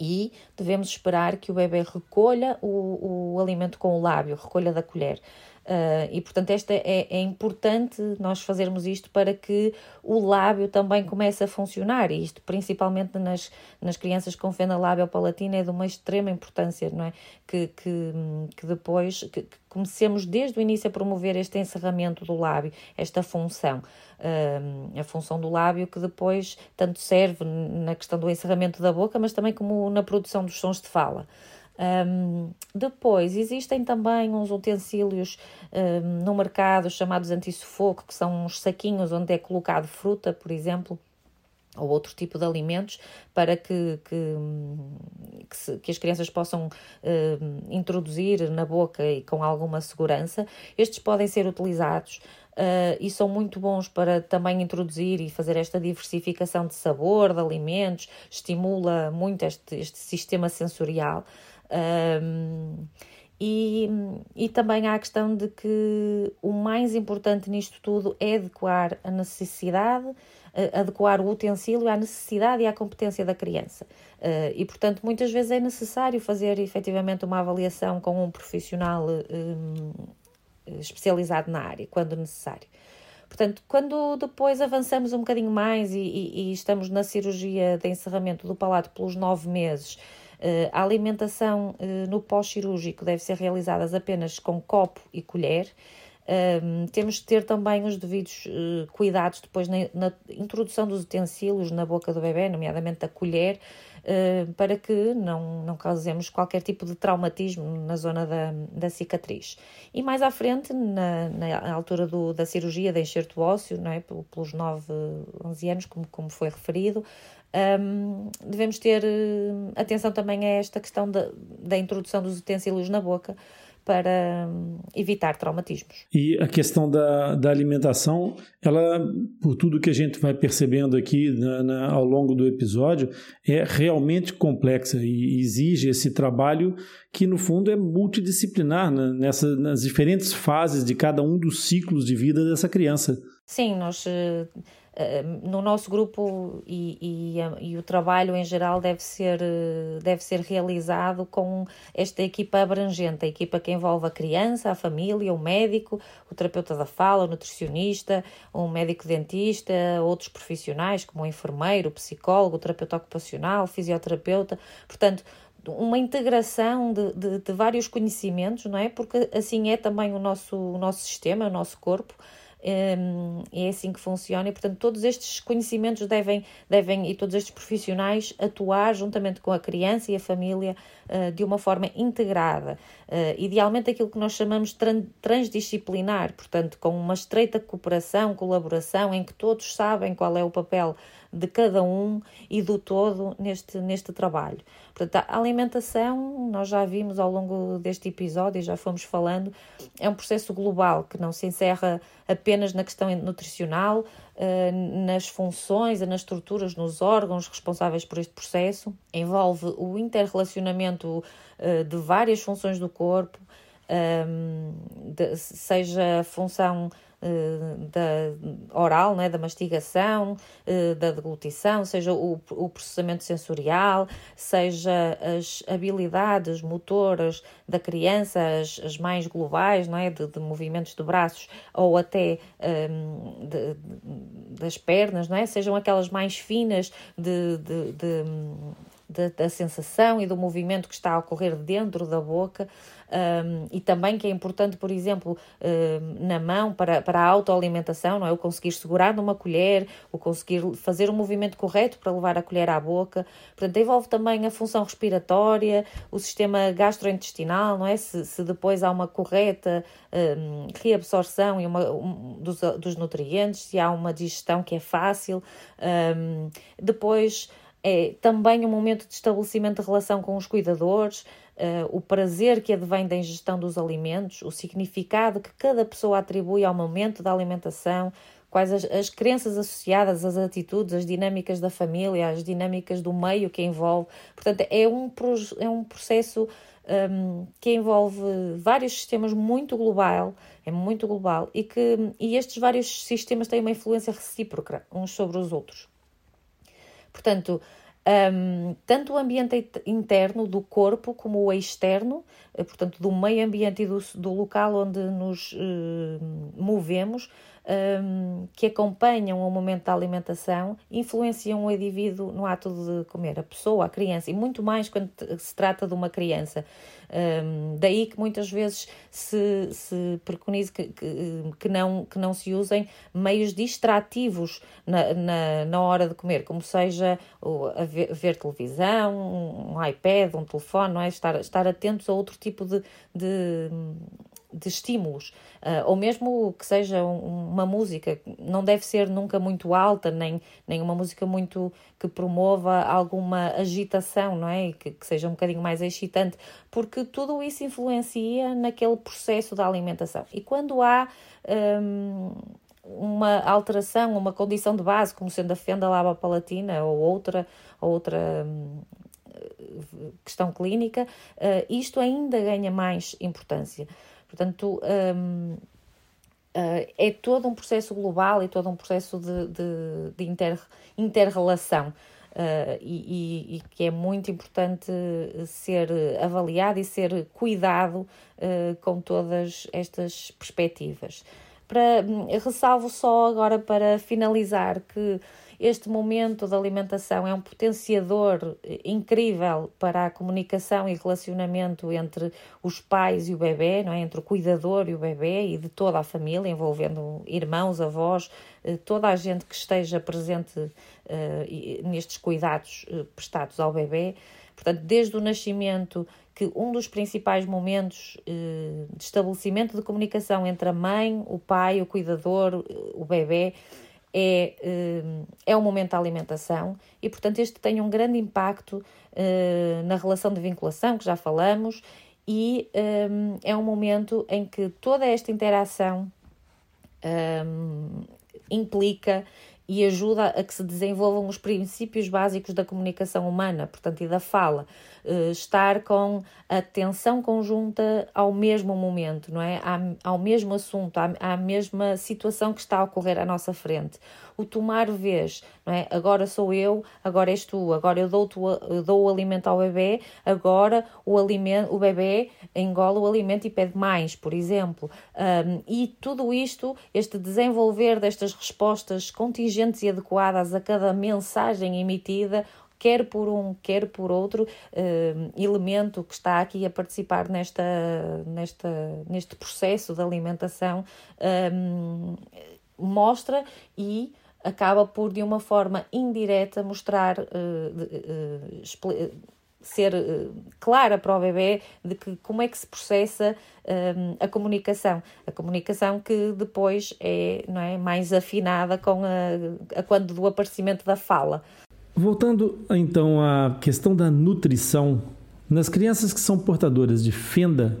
e devemos esperar que o bebê recolha o, o alimento com o lábio, recolha da colher. Uh, e portanto, esta é, é, importante nós fazermos isto para que o lábio também comece a funcionar, e isto principalmente nas, nas crianças com fenda lábio palatina é de uma extrema importância, não é? Que, que, que depois que, que comecemos desde o início a promover este encerramento do lábio, esta função. Uh, a função do lábio que depois tanto serve na questão do encerramento da boca, mas também como na produção dos sons de fala. Um, depois, existem também uns utensílios um, no mercado chamados anti-sufoco, que são uns saquinhos onde é colocado fruta, por exemplo, ou outro tipo de alimentos para que, que, que, se, que as crianças possam introduzir na boca e com alguma segurança. Estes podem ser utilizados uh, e são muito bons para também introduzir e fazer esta diversificação de sabor, de alimentos, estimula muito este, este sistema sensorial. Um, e, e também há a questão de que o mais importante nisto tudo é adequar a necessidade, adequar o utensílio à necessidade e à competência da criança. Uh, e, portanto, muitas vezes é necessário fazer efetivamente uma avaliação com um profissional um, especializado na área, quando necessário. Portanto, quando depois avançamos um bocadinho mais e, e, e estamos na cirurgia de encerramento do palato pelos nove meses, a alimentação uh, no pós-cirúrgico deve ser realizada apenas com copo e colher. Um, temos de ter também os devidos uh, cuidados depois na, na, introdução dos utensílios na boca do bebê, nomeadamente a colher, uh, para que não, não causemos qualquer tipo de traumatismo na zona da, da cicatriz. E mais à frente, na, na altura do, da cirurgia de enxerto ósseo, não é? pelos 9, 11 anos, como, como foi referido, um, devemos ter uh, atenção também a esta questão da, da introdução dos utensílios na boca, para evitar traumatismos. E a questão da, da alimentação, ela, por tudo que a gente vai percebendo aqui na, na, ao longo do episódio, é realmente complexa e exige esse trabalho que, no fundo, é multidisciplinar né, nessa, nas diferentes fases de cada um dos ciclos de vida dessa criança. Sim, nós eh, eh, no nosso grupo e, e, e, o trabalho em geral deve ser, eh, deve ser realizado com esta equipa abrangente, a equipa que envolve a criança, a família, o médico, o terapeuta da fala, o nutricionista, um médico dentista, outros profissionais como o enfermeiro, o psicólogo, o terapeuta ocupacional, o fisioterapeuta, portanto, uma integração de, de, de vários conhecimentos, não é? Porque assim é também o nosso, o nosso sistema, o nosso corpo, é assim que funciona e, portanto, todos estes conhecimentos devem, devem e todos estes profissionais atuar juntamente com a criança e a família uh, de uma forma integrada. Uh, idealmente, aquilo que nós chamamos tran transdisciplinar, portanto, com uma estreita cooperação, colaboração, em que todos sabem qual é o papel de cada um e do todo neste, neste trabalho. Portanto, a alimentação, nós já vimos ao longo deste episódio já fomos falando, é um processo global que não se encerra apenas na questão nutricional, eh, nas funções, nas estruturas, nos órgãos responsáveis por este processo, envolve o interrelacionamento eh, de várias funções do corpo, ehm, seja a função eh, da oral, né, da mastigação, eh, da deglutição, seja o, o processamento sensorial, seja as habilidades motoras da criança, as, as mais globais, não é, de, de movimentos de braços ou até um, ehm, de, das pernas, não é, sejam aquelas mais finas de, de, da, sensação e do movimento que está a ocorrer dentro da boca um, e também que é importante, por exemplo, um, na mão para, para a autoalimentação, não é? O conseguir segurar numa colher, o conseguir fazer o movimento correto para levar a colher à boca. Portanto, envolve também a função respiratória, o sistema gastrointestinal, não é? Se, se depois há uma correta um, reabsorção e uma, um, dos, dos nutrientes, se há uma digestão que é fácil. depois é também um momento de estabelecimento de relação com os cuidadores, uh, o prazer que advém da ingestão dos alimentos, o significado que cada pessoa atribui ao momento da alimentação, quais as, as crenças associadas, as atitudes, as dinâmicas da família, as dinâmicas do meio que envolve. Portanto, é um, é um processo um, que envolve vários sistemas muito global, é muito global, e que e estes vários sistemas têm uma influência recíproca uns sobre os outros. Portanto, um, tanto o ambiente interno do corpo como o externo, eh, portanto, do meio ambiente e do, do local onde nos uh, movemos, um, que acompanham o momento da alimentação influenciam o indivíduo no ato de comer, a pessoa, a criança, e muito mais quando se trata de uma criança. Um, daí que muitas vezes se, se preconiza que, que, que, não, que não se usem meios distrativos na, na, na hora de comer, como seja a ver, ver televisão, um iPad, um telefone, não é? estar, estar atentos a outro tipo de, de de estímulos, uh, ou mesmo que seja um, uma música, não deve ser nunca muito alta, nem, nem uma música muito que promova alguma agitação, não é? Que, que seja um bocadinho mais excitante, porque tudo isso influencia naquele processo da alimentação. E quando há. Um, uma alteração, uma condição de base, como sendo a fenda palatina ou outra, outra hum, questão clínica, uh, isto ainda ganha mais importância. Portanto, um, uh, é todo um processo global e todo um processo de, de, de inter, inter-relação. Uh, e, e, que é muito importante ser avaliado e ser cuidado uh, com todas estas perspectivas. Para, hum, ressalvo só agora para finalizar que este momento da alimentação é um potenciador eh, incrível para a comunicação e relacionamento entre os pais e o bebê, não é? entre o cuidador e o bebê e de toda a família, envolvendo irmãos, avós, eh, toda a gente que esteja presente uh, nestes cuidados prestados ao bebê. Portanto, desde o nascimento, que um dos principais momentos de estabelecimento de comunicação entre a mãe, o pai, o cuidador, o bebê, é, eh, é o momento da alimentação e, portanto, este tem um grande impacto uh, na relação de vinculação, que já falamos, e um, é um momento em que toda esta interação implica e ajuda a que se desenvolvam os princípios básicos da comunicação humana, portanto, e da fala. Uh, estar com atenção conjunta ao mesmo momento, não é? ao mesmo assunto, à mesma situação que está a ocorrer à nossa frente o tomar vez, não é? Agora sou eu, agora és tu, agora eu dou, eu dou o alimento ao bebê, agora o, alimento, o bebê engola o alimento e pede mais, por exemplo. Um, e tudo isto, este desenvolver destas respostas contingentes e adequadas a cada mensagem emitida, quer por um, quer por outro elemento que está aqui a participar nesta, nesta, neste processo de alimentação, um, mostra e acaba por, de uma forma indireta, mostrar, uh, uh, ser uh, clara para o bebê de que como é que se processa a comunicação. A comunicação que depois é, não é mais afinada com a, a quando do aparecimento da fala. Voltando então à questão da nutrição, nas crianças que são portadoras de fenda,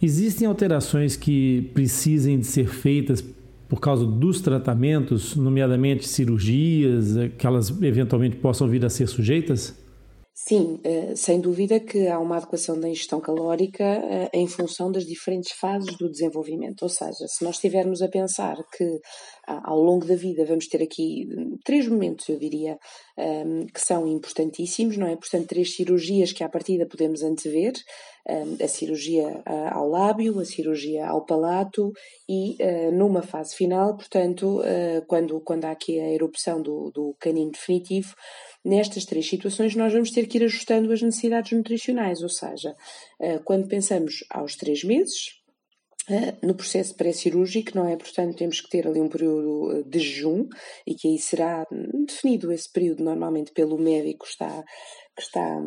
existem alterações que precisem de ser feitas por causa dos tratamentos, nomeadamente cirurgias, eh, que elas eventualmente possam vir a ser sujeitas? Sim, eh, sem dúvida que há uma adequação da ingestão calórica eh, em função das diferentes fases do desenvolvimento. Ou seja, se nós estivermos a pensar que ao longo da vida vamos ter aqui hum, três momentos, eu diria, hum, que são importantíssimos, não é? Portanto, três cirurgias que à partida podemos antever, a cirurgia ao lábio, a cirurgia ao palato e numa fase final, portanto, quando, quando há aqui a erupção do, do canino definitivo, Nestas três situações, nós vamos ter que ir ajustando as necessidades nutricionais, ou seja, quando pensamos aos três meses, no processo pré-cirúrgico, não é? Portanto, temos que ter ali um período de jejum e que aí será definido esse período normalmente pelo médico, está que está,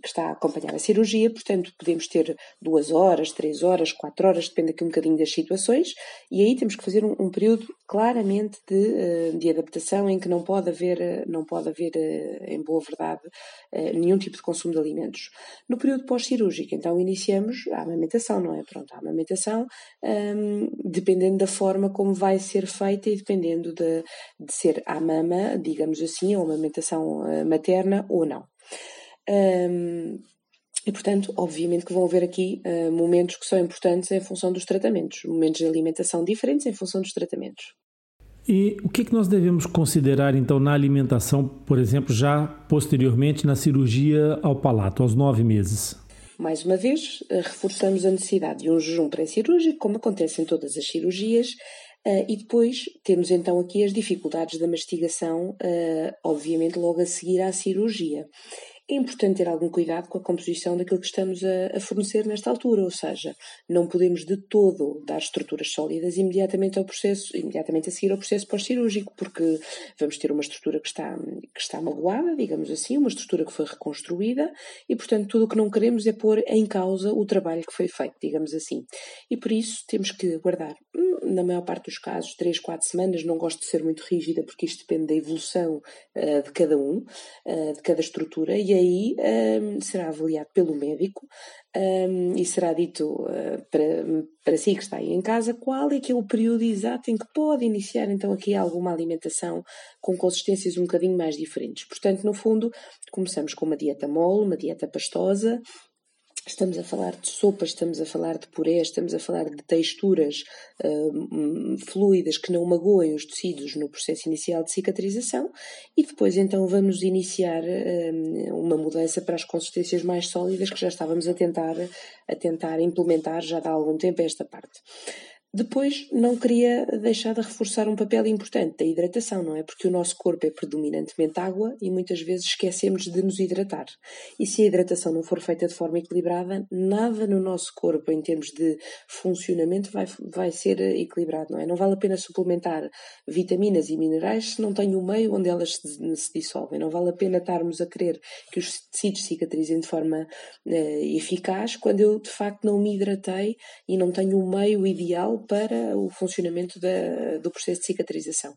que está a acompanhar a cirurgia, portanto, podemos ter duas horas, três horas, quatro horas, depende aqui um bocadinho das situações, e aí temos que fazer um, um período claramente de, eh, de adaptação em que não pode haver, não pode haver, eh, em boa verdade, nenhum tipo de consumo de alimentos. No período pós-cirúrgico, então, iniciamos a amamentação, não é? Pronto, a amamentação, dependendo da forma como vai ser feita e dependendo de, de ser à mama, digamos assim, ou amamentação materna ou não. Um, e, portanto, obviamente que vão haver aqui uh, momentos que são importantes em função dos tratamentos, momentos de alimentação diferentes em função dos tratamentos. E o que, é que nós devemos considerar, então, na alimentação, por exemplo, já posteriormente na cirurgia ao palato, aos nove meses? Mais uma vez, uh, reforçamos a necessidade de um jejum pré-cirúrgico, como acontece em todas as cirurgias, Uh, e depois temos então aqui as dificuldades da mastigação, uh, obviamente logo a seguir à cirurgia é importante ter algum cuidado com a composição daquilo que estamos a, a, fornecer nesta altura, ou seja, não podemos de todo dar estruturas sólidas imediatamente ao processo, imediatamente a seguir ao processo pós-cirúrgico, porque vamos ter uma estrutura que está, que está magoada, digamos assim, uma estrutura que foi reconstruída e, portanto, tudo o que não queremos é pôr em causa o trabalho que foi feito, digamos assim. E por isso temos que guardar, na maior parte dos casos, 3, 4 semanas, não gosto de ser muito rígida porque isto depende da evolução uh, de cada um, uh, de cada estrutura, e aí um, será avaliado pelo médico um, e será dito uh, para, para si que está aí em casa qual é que é o período exato em que pode iniciar então aqui alguma alimentação com consistências um bocadinho mais diferentes. Portanto, no fundo, começamos com uma dieta mole, uma dieta pastosa, Estamos a falar de sopas, estamos a falar de purés, estamos a falar de texturas uh, fluidas que não magoem os tecidos no processo inicial de cicatrização e depois então vamos iniciar uh, uma mudança para as consistências mais sólidas que já estávamos a tentar, a tentar implementar já há algum tempo esta parte. Depois, não queria deixar de reforçar um papel importante da hidratação, não é? Porque o nosso corpo é predominantemente água e muitas vezes esquecemos de nos hidratar. E se a hidratação não for feita de forma equilibrada, nada no nosso corpo, em termos de funcionamento, vai, vai ser equilibrado, não é? Não vale a pena suplementar vitaminas e minerais se não tem o meio onde elas se, se dissolvem. Não vale a pena estarmos a querer que os tecidos cicatrizem de forma uh, eficaz quando eu, de facto, não me hidratei e não tenho o meio ideal para o funcionamento da, do processo de cicatrização.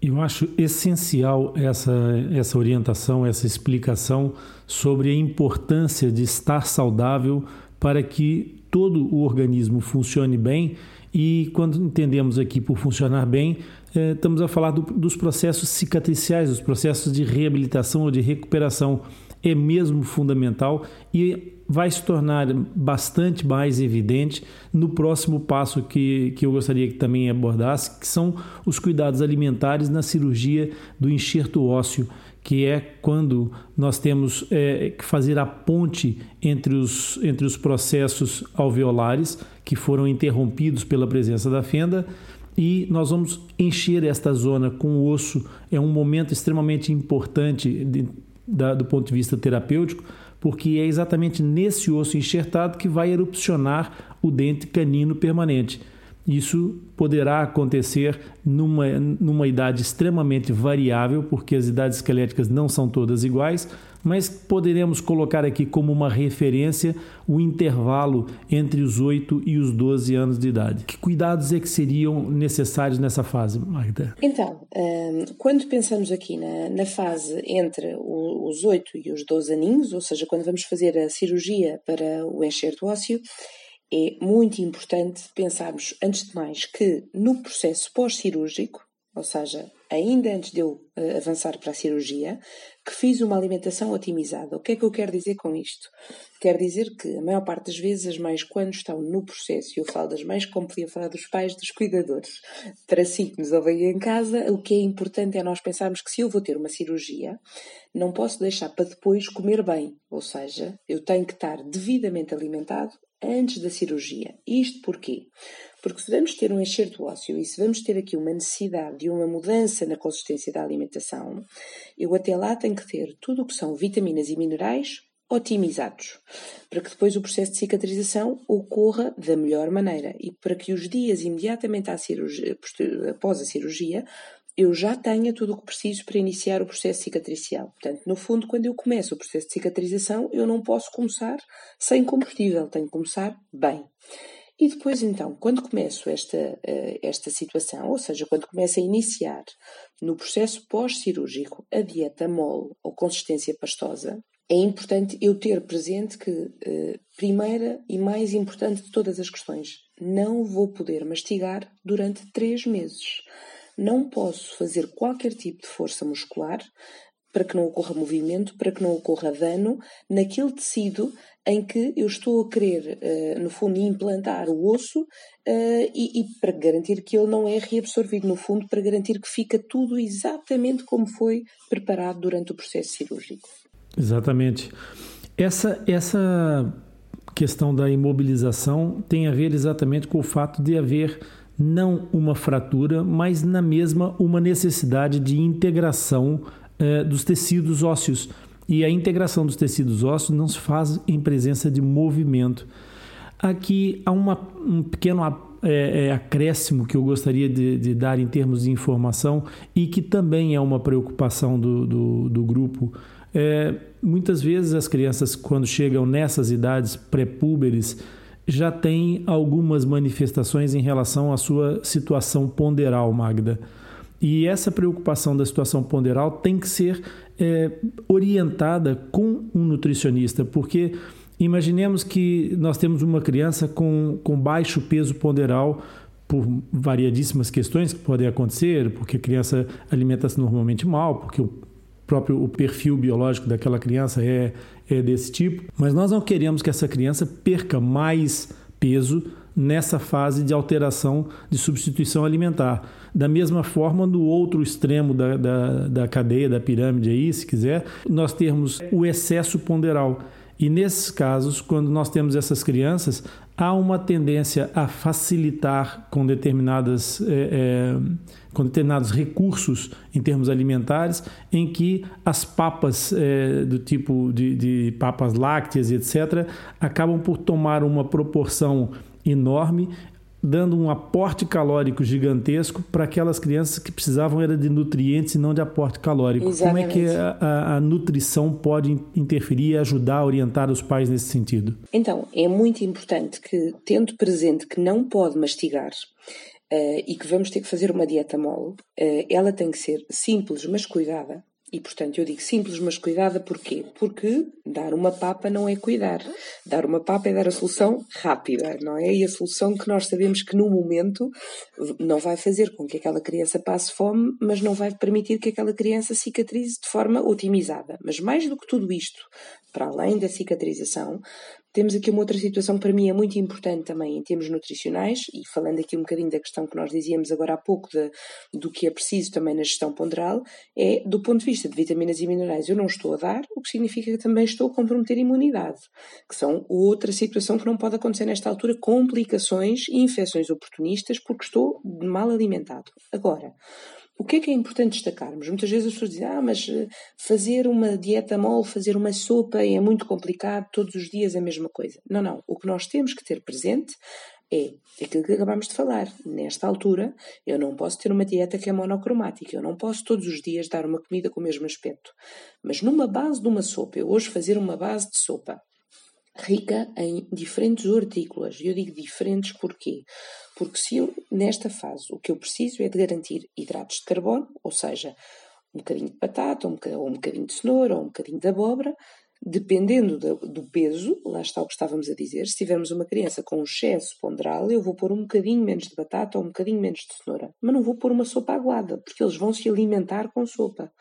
Eu acho essencial essa, essa orientação, essa explicação sobre a importância de estar saudável para que todo o organismo funcione bem. E quando entendemos aqui por funcionar bem, eh, estamos a falar do, dos processos cicatriciais, dos processos de reabilitação ou de recuperação. É mesmo fundamental e vai se tornar bastante mais evidente no próximo passo que, que eu gostaria que também abordasse, que são os cuidados alimentares na cirurgia do enxerto ósseo, que é quando nós temos é, que fazer a ponte entre os, entre os processos alveolares que foram interrompidos pela presença da fenda e nós vamos encher esta zona com osso. É um momento extremamente importante de, da, do ponto de vista terapêutico, porque é exatamente nesse osso enxertado que vai erupcionar o dente canino permanente. Isso poderá acontecer numa, numa idade extremamente variável, porque as idades esqueléticas não são todas iguais, mas poderemos colocar aqui como uma referência o intervalo entre os 8 e os 12 anos de idade. Que cuidados é que seriam necessários nessa fase, Magda? Então, hum, quando pensamos aqui na, na fase entre os 8 e os 12 aninhos, ou seja, quando vamos fazer a cirurgia para o enxerto ósseo, é muito importante pensarmos, antes de mais, que no processo pós-cirúrgico, ou seja, ainda antes de eu uh, avançar para a cirurgia, que fiz uma alimentação otimizada. O que é que eu quero dizer com isto? Quero dizer que a maior parte das vezes as mães, quando estão no processo, e eu falo das mães como podia falar dos pais, dos cuidadores, para si que nos ouvem em casa, o que é importante é nós pensarmos que se eu vou ter uma cirurgia, não posso deixar para depois comer bem. Ou seja, eu tenho que estar devidamente alimentado antes da cirurgia. Isto porquê? Porque se vamos ter um enxerto ósseo e se vamos ter aqui uma necessidade de uma mudança na consistência da alimentação, eu até lá tenho que ter tudo o que são vitaminas e minerais otimizados, para que depois o processo de cicatrização ocorra da melhor maneira e para que os dias imediatamente cirurgia, após a cirurgia eu já tenha tudo o que preciso para iniciar o processo cicatricial. Portanto, no fundo, quando eu começo o processo de cicatrização, eu não posso começar sem combustível, tenho que começar bem. E depois, então, quando começo esta, eh, esta situação, ou seja, quando começo a iniciar no processo pós-cirúrgico a dieta mole ou consistência pastosa, é importante eu ter presente que, eh, primeira e mais importante de todas as questões, não vou poder mastigar durante três meses. Não posso fazer qualquer tipo de força muscular para que não ocorra movimento, para que não ocorra dano naquele tecido em que eu estou a querer, uh, no fundo, implantar o osso uh, e, e, para garantir que ele não é reabsorvido, no fundo, para garantir que fica tudo exatamente como foi preparado durante o processo cirúrgico. Exatamente. Essa, essa questão da imobilização tem a ver exatamente com o fato de haver não uma fratura, mas na mesma uma necessidade de integração eh, dos tecidos ósseos. E a integração dos tecidos ósseos não se faz em presença de movimento. Aqui há uma, um pequeno é, é, acréscimo que eu gostaria de, de, dar em termos de informação e que também é uma preocupação do, do, do grupo. É, muitas vezes as crianças, quando chegam nessas idades pré-púberes, já tem algumas manifestações em relação à sua situação ponderal, Magda. E essa preocupação da situação ponderal tem que ser é, orientada com um nutricionista, porque imaginemos que nós temos uma criança com, com baixo peso ponderal por variadíssimas questões que podem acontecer, porque a criança alimenta-se normalmente mal, porque o próprio o perfil biológico daquela criança é, é desse tipo, mas nós não queremos que essa criança perca mais peso nessa fase de alteração de substituição alimentar. Da mesma forma, no outro extremo da, da, da cadeia, da pirâmide aí, se quiser, nós temos o excesso ponderal. E nesses casos, quando nós temos essas crianças, há uma tendência a facilitar com determinadas é, é, com determinados recursos em termos alimentares, em que as papas é, do tipo de, de papas lácteas, etc., acabam por tomar uma proporção enorme, dando um aporte calórico gigantesco para aquelas crianças que precisavam era de nutrientes e não de aporte calórico. Exatamente. Como é que a, a, a, nutrição pode interferir e ajudar a orientar os pais nesse sentido? Então, é muito importante que, tendo presente que não pode mastigar, Uh, e que vamos ter que fazer uma dieta mole, uh, ela tem que ser simples, mas cuidada, e, portanto, eu digo simples, mas cuidada porquê? Porque dar uma papa não é cuidar. Dar uma papa é dar a solução rápida, não é? E a solução que nós sabemos que no momento não vai fazer com que aquela criança passe fome, mas não vai permitir que aquela criança cicatrize de forma otimizada. Mas mais do que tudo isto, para além da cicatrização, temos aqui uma outra situação que para mim é muito importante também em termos nutricionais, e falando aqui um bocadinho da questão que nós dizíamos agora há pouco de, do que é preciso também na gestão ponderal, é do ponto de vista de vitaminas e minerais eu não estou a dar, o que significa que também estou a comprometer imunidade, que são outra situação que não pode acontecer nesta altura, complicações e infecções oportunistas porque estou mal alimentado. Agora, o que é que é importante destacarmos? Muitas vezes as pessoas dizem, ah, mas eh, fazer uma dieta mole, fazer uma sopa é muito complicado, todos os dias é a mesma coisa. Não, não. O que nós temos que ter presente é aquilo que acabamos de falar. Nesta altura, eu não posso ter uma dieta que é monocromática, eu não posso todos os dias dar uma comida com o mesmo aspecto. Mas numa base de uma sopa, eu hoje fazer uma base de sopa rica em diferentes hortícolas. Eu digo diferentes porquê? Porque se eu, nesta fase, o que eu preciso é de garantir hidratos de carbono, ou seja, um bocadinho de batata, ou um bocadinho de cenoura, ou um bocadinho de abóbora, dependendo do, do, peso, lá está o que estávamos a dizer, se tivermos uma criança com um excesso ponderal, eu vou pôr um bocadinho menos de batata ou um bocadinho menos de cenoura, mas não vou pôr uma sopa aguada, porque eles vão se alimentar com sopa.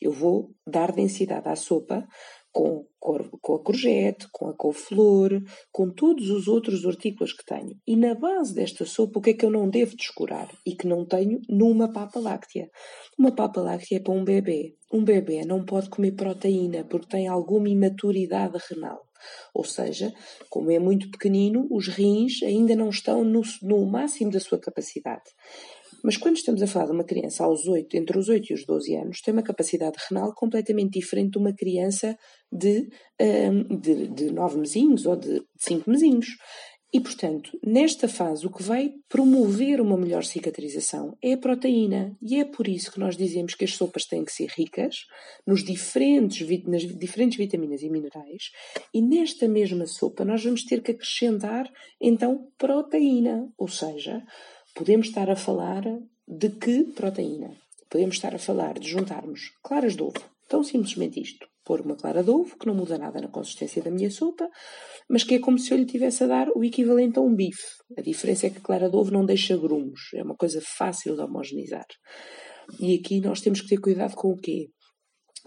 Eu vou dar densidade à sopa com, com a courgette, com a couve-flor, com todos os outros hortícolas que tenho. E na base desta sopa, o que é que eu não devo descurar e que não tenho numa papa láctea? Uma papa láctea é para um bebê. Um bebê não pode comer proteína porque tem alguma imaturidade renal. Ou seja, como é muito pequenino, os rins ainda não estão no, no máximo da sua capacidade. Mas quando estamos a falar de uma criança aos 8, entre os 8 e os 12 anos, tem uma capacidade renal completamente diferente de uma criança de, de, de 9 mesinhos ou de 5 mesinhos. E, portanto, nesta fase, o que vai promover uma melhor cicatrização é a proteína. E é por isso que nós dizemos que as sopas têm que ser ricas nos diferentes, nas diferentes vitaminas e minerais. E nesta mesma sopa, nós vamos ter que acrescentar, então, proteína. Ou seja, podemos estar a falar de que proteína? Podemos estar a falar de juntarmos claras de ovo, tão simplesmente isto. Pôr uma clara de ovo, que não muda nada na consistência da minha sopa, mas que é como se eu lhe tivesse a dar o equivalente a um bife. A diferença é que a clara de ovo não deixa grumos, é uma coisa fácil de homogeneizar. E aqui nós temos que ter cuidado com o quê?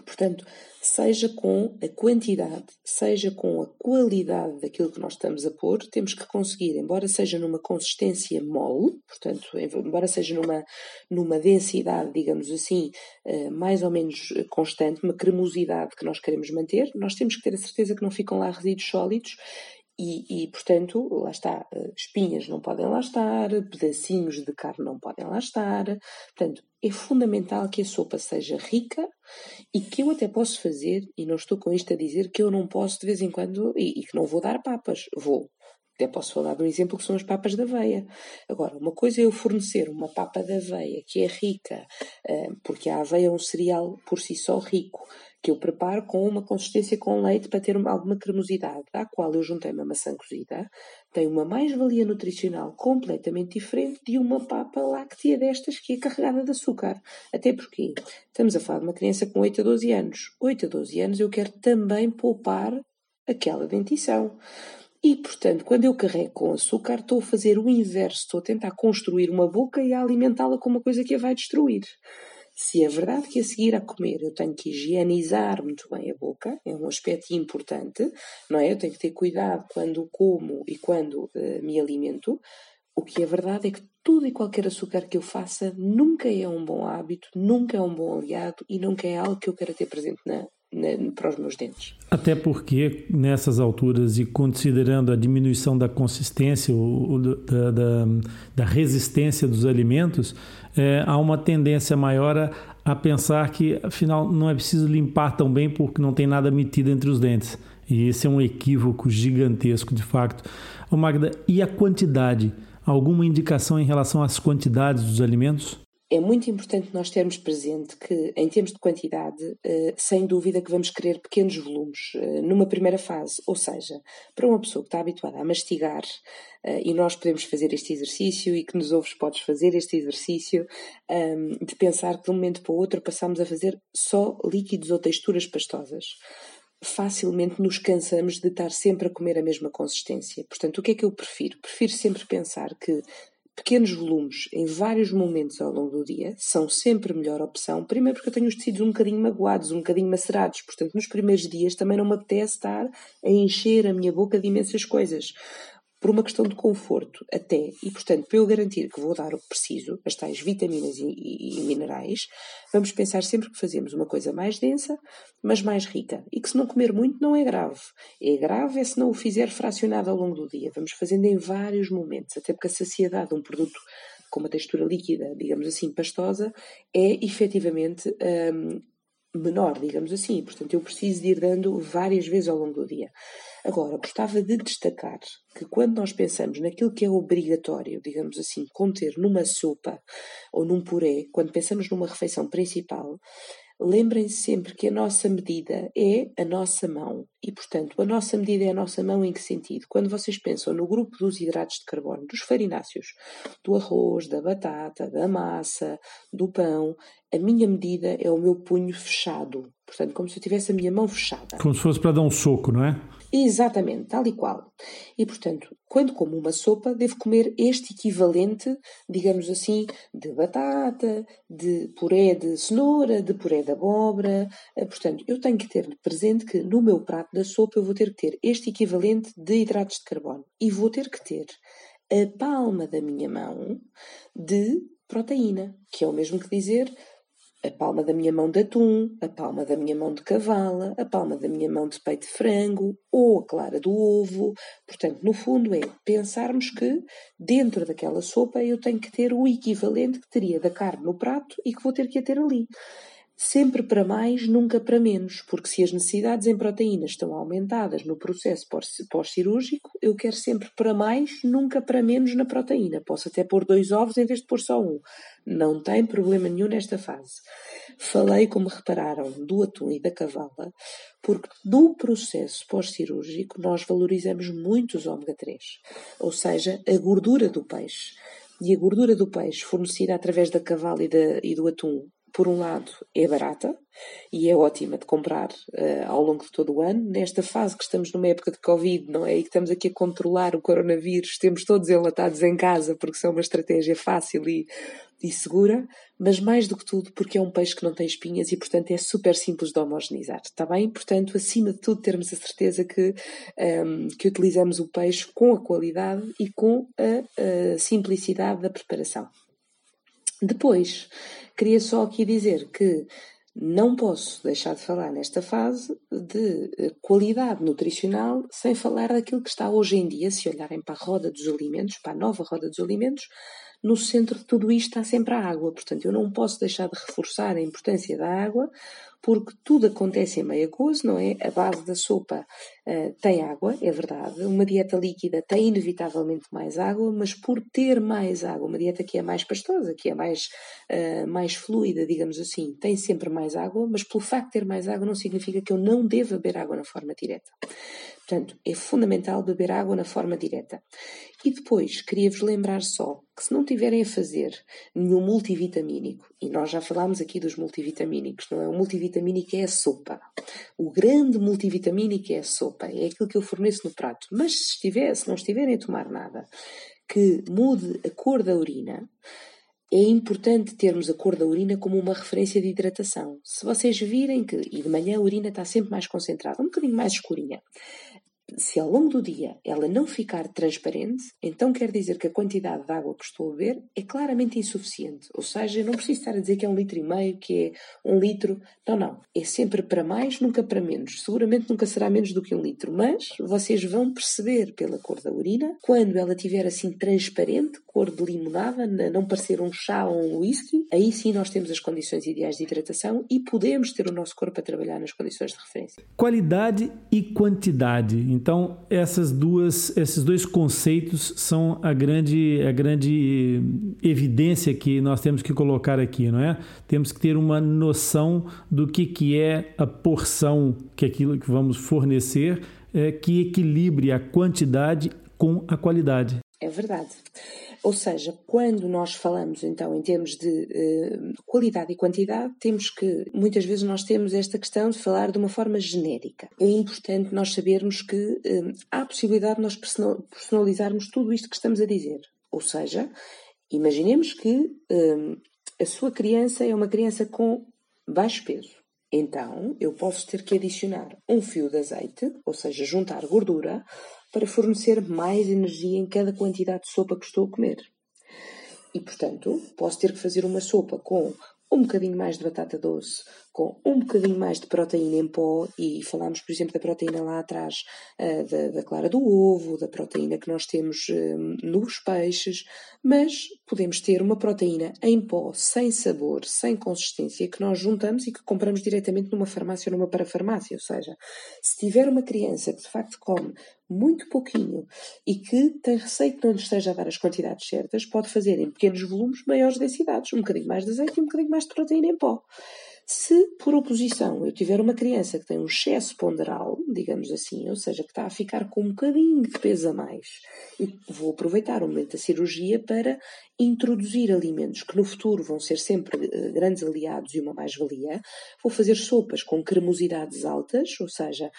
Portanto, seja com a quantidade, seja com a qualidade daquilo que nós estamos a pôr, temos que conseguir, embora seja numa consistência mole, portanto, embora seja numa, numa densidade, digamos assim, eh, mais ou menos constante, uma cremosidade que nós queremos manter, nós temos que ter a certeza que não ficam lá resíduos sólidos e, e, portanto, lá está, eh, espinhas não podem lá estar, pedacinhos de carne não podem lá estar. Portanto, é fundamental que a sopa seja rica e que eu até posso fazer, e não estou com isto a dizer que eu não posso de vez em quando, e, e que não vou dar papas, vou. Até posso falar de um exemplo que são as papas da aveia. Agora, uma coisa é eu fornecer uma papa da aveia que é rica, eh, porque a aveia é um cereal por si só rico, que eu preparo com uma consistência com leite para ter alguma cremosidade, à qual eu juntei uma maçã cozida, tem uma mais-valia nutricional completamente diferente de uma papa láctea destas que é carregada de açúcar. Até porque estamos a falar de uma criança com 8 a 12 anos. 8 a 12 anos eu quero também poupar aquela dentição. E, portanto, quando eu carrego com açúcar, estou a fazer o inverso, estou a tentar construir uma boca e a alimentá-la com uma coisa que a vai destruir. Se é verdade que a seguir a comer eu tenho que higienizar muito bem a boca, é um aspecto importante, não é? Eu tenho que ter cuidado quando como e quando uh, me alimento. O que é verdade é que tudo e qualquer açúcar que eu faça nunca é um bom hábito, nunca é um bom aliado e nunca é algo que eu quero ter presente na, para os meus dentes. Até porque nessas alturas e considerando a diminuição da consistência, o, da, da, da, resistência dos alimentos, é, há uma tendência maior a, a pensar que afinal não é preciso limpar tão bem porque não tem nada metido entre os dentes. E esse é um equívoco gigantesco, de facto. Ô Magda, e a quantidade? Alguma indicação em relação às quantidades dos alimentos? É muito importante nós termos presente que, em termos de quantidade, eh, sem dúvida que vamos querer pequenos volumes eh, numa primeira fase. Ou seja, para uma pessoa que está habituada a mastigar, eh, e nós podemos fazer este exercício, e que nos ouves podes fazer este exercício, ehm, de pensar que de um momento para o outro passamos a fazer só líquidos ou texturas pastosas facilmente nos cansamos de estar sempre a comer a mesma consistência. Portanto, o que é que eu prefiro? Prefiro sempre pensar que pequenos volumes em vários momentos ao longo do dia são sempre a melhor opção. Primeiro porque eu tenho os tecidos um bocadinho magoados, um bocadinho macerados. Portanto, nos primeiros dias também não me apetece estar a encher a minha boca de imensas coisas por uma questão de conforto até, e portanto, para eu garantir que vou dar o que preciso, as tais vitaminas e, e, e, minerais, vamos pensar sempre que fazemos uma coisa mais densa, mas mais rica. E que se não comer muito não é grave. É grave é se não o fizer fracionado ao longo do dia. Vamos fazendo em vários momentos, até porque a saciedade de um produto com uma textura líquida, digamos assim, pastosa, é efetivamente hum, menor, digamos assim. Portanto, eu preciso de ir dando várias vezes ao longo do dia. Agora, gostava de destacar que quando nós pensamos naquilo que é obrigatório, digamos assim, conter numa sopa ou num puré, quando pensamos numa refeição principal, lembrem-se sempre que a nossa medida é a nossa mão. E, portanto, a nossa medida é a nossa mão em que sentido? Quando vocês pensam no grupo dos hidratos de carbono, dos farináceos, do arroz, da batata, da massa, do pão, a minha medida é o meu punho fechado. Portanto, como se eu tivesse a minha mão fechada. Como se fosse para dar um soco, não é? Exatamente, tal e qual. E, portanto, quando como uma sopa, devo comer este equivalente, digamos assim, de batata, de puré de cenoura, de puré de abóbora. Eh, portanto, eu tenho que ter presente que no meu prato da sopa eu vou ter que ter este equivalente de hidratos de carbono. E vou ter que ter a palma da minha mão de proteína, que é o mesmo que dizer a palma da minha mão de atum, a palma da minha mão de cavala, a palma da minha mão de peito de frango ou a clara do ovo. Portanto, no fundo é pensarmos que dentro daquela sopa eu tenho que ter o equivalente que teria da carne no prato e que vou ter que a ter ali sempre para mais, nunca para menos, porque se as necessidades em proteínas estão aumentadas no processo pós-cirúrgico, eu quero sempre para mais, nunca para menos na proteína. Posso até pôr dois ovos em vez de pôr só um. Não tem problema nenhum nesta fase. Falei, como repararam, do atum e da cavala, porque no processo pós-cirúrgico nós valorizamos muito os ômega 3, ou seja, a gordura do peixe. E a gordura do peixe fornecida através da cavala e, da, e do atum por um lado, é barata e é ótima de comprar uh, ao longo de todo o ano. Nesta fase que estamos numa época de Covid, não é? E que estamos aqui a controlar o coronavírus, temos todos enlatados em casa porque são uma estratégia fácil e, e segura, mas mais do que tudo porque é um peixe que não tem espinhas e, portanto, é super simples de homogeneizar, está bem? Portanto, acima de tudo, termos a certeza que, um, ehm, que utilizamos o peixe com a qualidade e com a, a simplicidade da preparação. Depois, queria só aqui dizer que não posso deixar de falar nesta fase de eh, qualidade nutricional sem falar daquilo que está hoje em dia, se olharem para a roda dos alimentos, para a nova roda dos alimentos, no centro de tudo isto está sempre a água. Portanto, eu não posso deixar de reforçar a importância da água, porque tudo acontece em meio gozo, não é? A base da sopa uh, tem água, é verdade. Uma dieta líquida tem inevitavelmente mais água, mas por ter mais água, uma dieta que é mais pastosa, que é mais, uh, mais fluida, digamos assim, tem sempre mais água, mas pelo facto de ter mais água não significa que eu não deva beber água na forma direta. Portanto, é fundamental beber água na forma direta. E depois, queria-vos lembrar só que se não tiverem a fazer nenhum multivitamínico, e nós já falámos aqui dos multivitamínicos, não é? O multivitamínico é a sopa. O grande multivitamínico é a sopa, é aquilo que eu forneço no prato. Mas se, estiver, se não estiverem a tomar nada que mude a cor da urina, é importante termos a cor da urina como uma referência de hidratação. Se vocês virem que, e de manhã a urina está sempre mais concentrada, um bocadinho mais escurinha, se ao longo do dia ela não ficar transparente, então quer dizer que a quantidade de água que estou a beber é claramente insuficiente. Ou seja, eu não preciso estar a dizer que é um litro e meio, que é um litro. Não, não. É sempre para mais, nunca para menos. Seguramente nunca será menos do que um litro, mas vocês vão perceber pela cor da urina, quando ela estiver assim transparente, cor de limonada, não parecer um chá ou um whisky, aí sim nós temos as condições ideais de hidratação e podemos ter o nosso corpo a trabalhar nas condições de referência. Qualidade e quantidade. Então, essas duas, esses dois conceitos são a grande, a grande evidência que nós temos que colocar aqui, não é? Temos que ter uma noção do que, que é a porção que aquilo que vamos fornecer, é, que equilibre a quantidade com a qualidade. É verdade. Ou seja, quando nós falamos então em termos de uh, qualidade e quantidade, temos que, muitas vezes nós temos esta questão de falar de uma forma genérica. É importante nós sabermos que uh, há a possibilidade de nós personalizarmos tudo isto que estamos a dizer. Ou seja, imaginemos que uh, a sua criança é uma criança com baixo peso. Então, eu posso ter que adicionar um fio de azeite, ou seja, juntar gordura, para fornecer mais energia em cada quantidade de sopa que estou a comer. E, portanto, posso ter que fazer uma sopa com um bocadinho mais de batata doce, com um bocadinho mais de proteína em pó, e falámos, por exemplo, da proteína lá atrás, uh, da, da, clara do ovo, da proteína que nós temos uh, nos peixes, mas podemos ter uma proteína em pó, sem sabor, sem consistência, que nós juntamos e que compramos diretamente numa farmácia ou numa parafarmácia. Ou seja, se tiver uma criança que de facto come muito pouquinho e que tem receio que não lhe esteja a dar as quantidades certas, pode fazer em pequenos volumes maiores densidades, um bocadinho mais de azeite e um bocadinho mais de proteína em pó. Se, por oposição, eu tiver uma criança que tem um excesso ponderal, digamos assim, ou seja, que está a ficar com um bocadinho de peso a mais, e vou aproveitar o momento da cirurgia para introduzir alimentos que no futuro vão ser sempre uh, grandes aliados e uma mais-valia, vou fazer sopas com cremosidades altas, ou seja,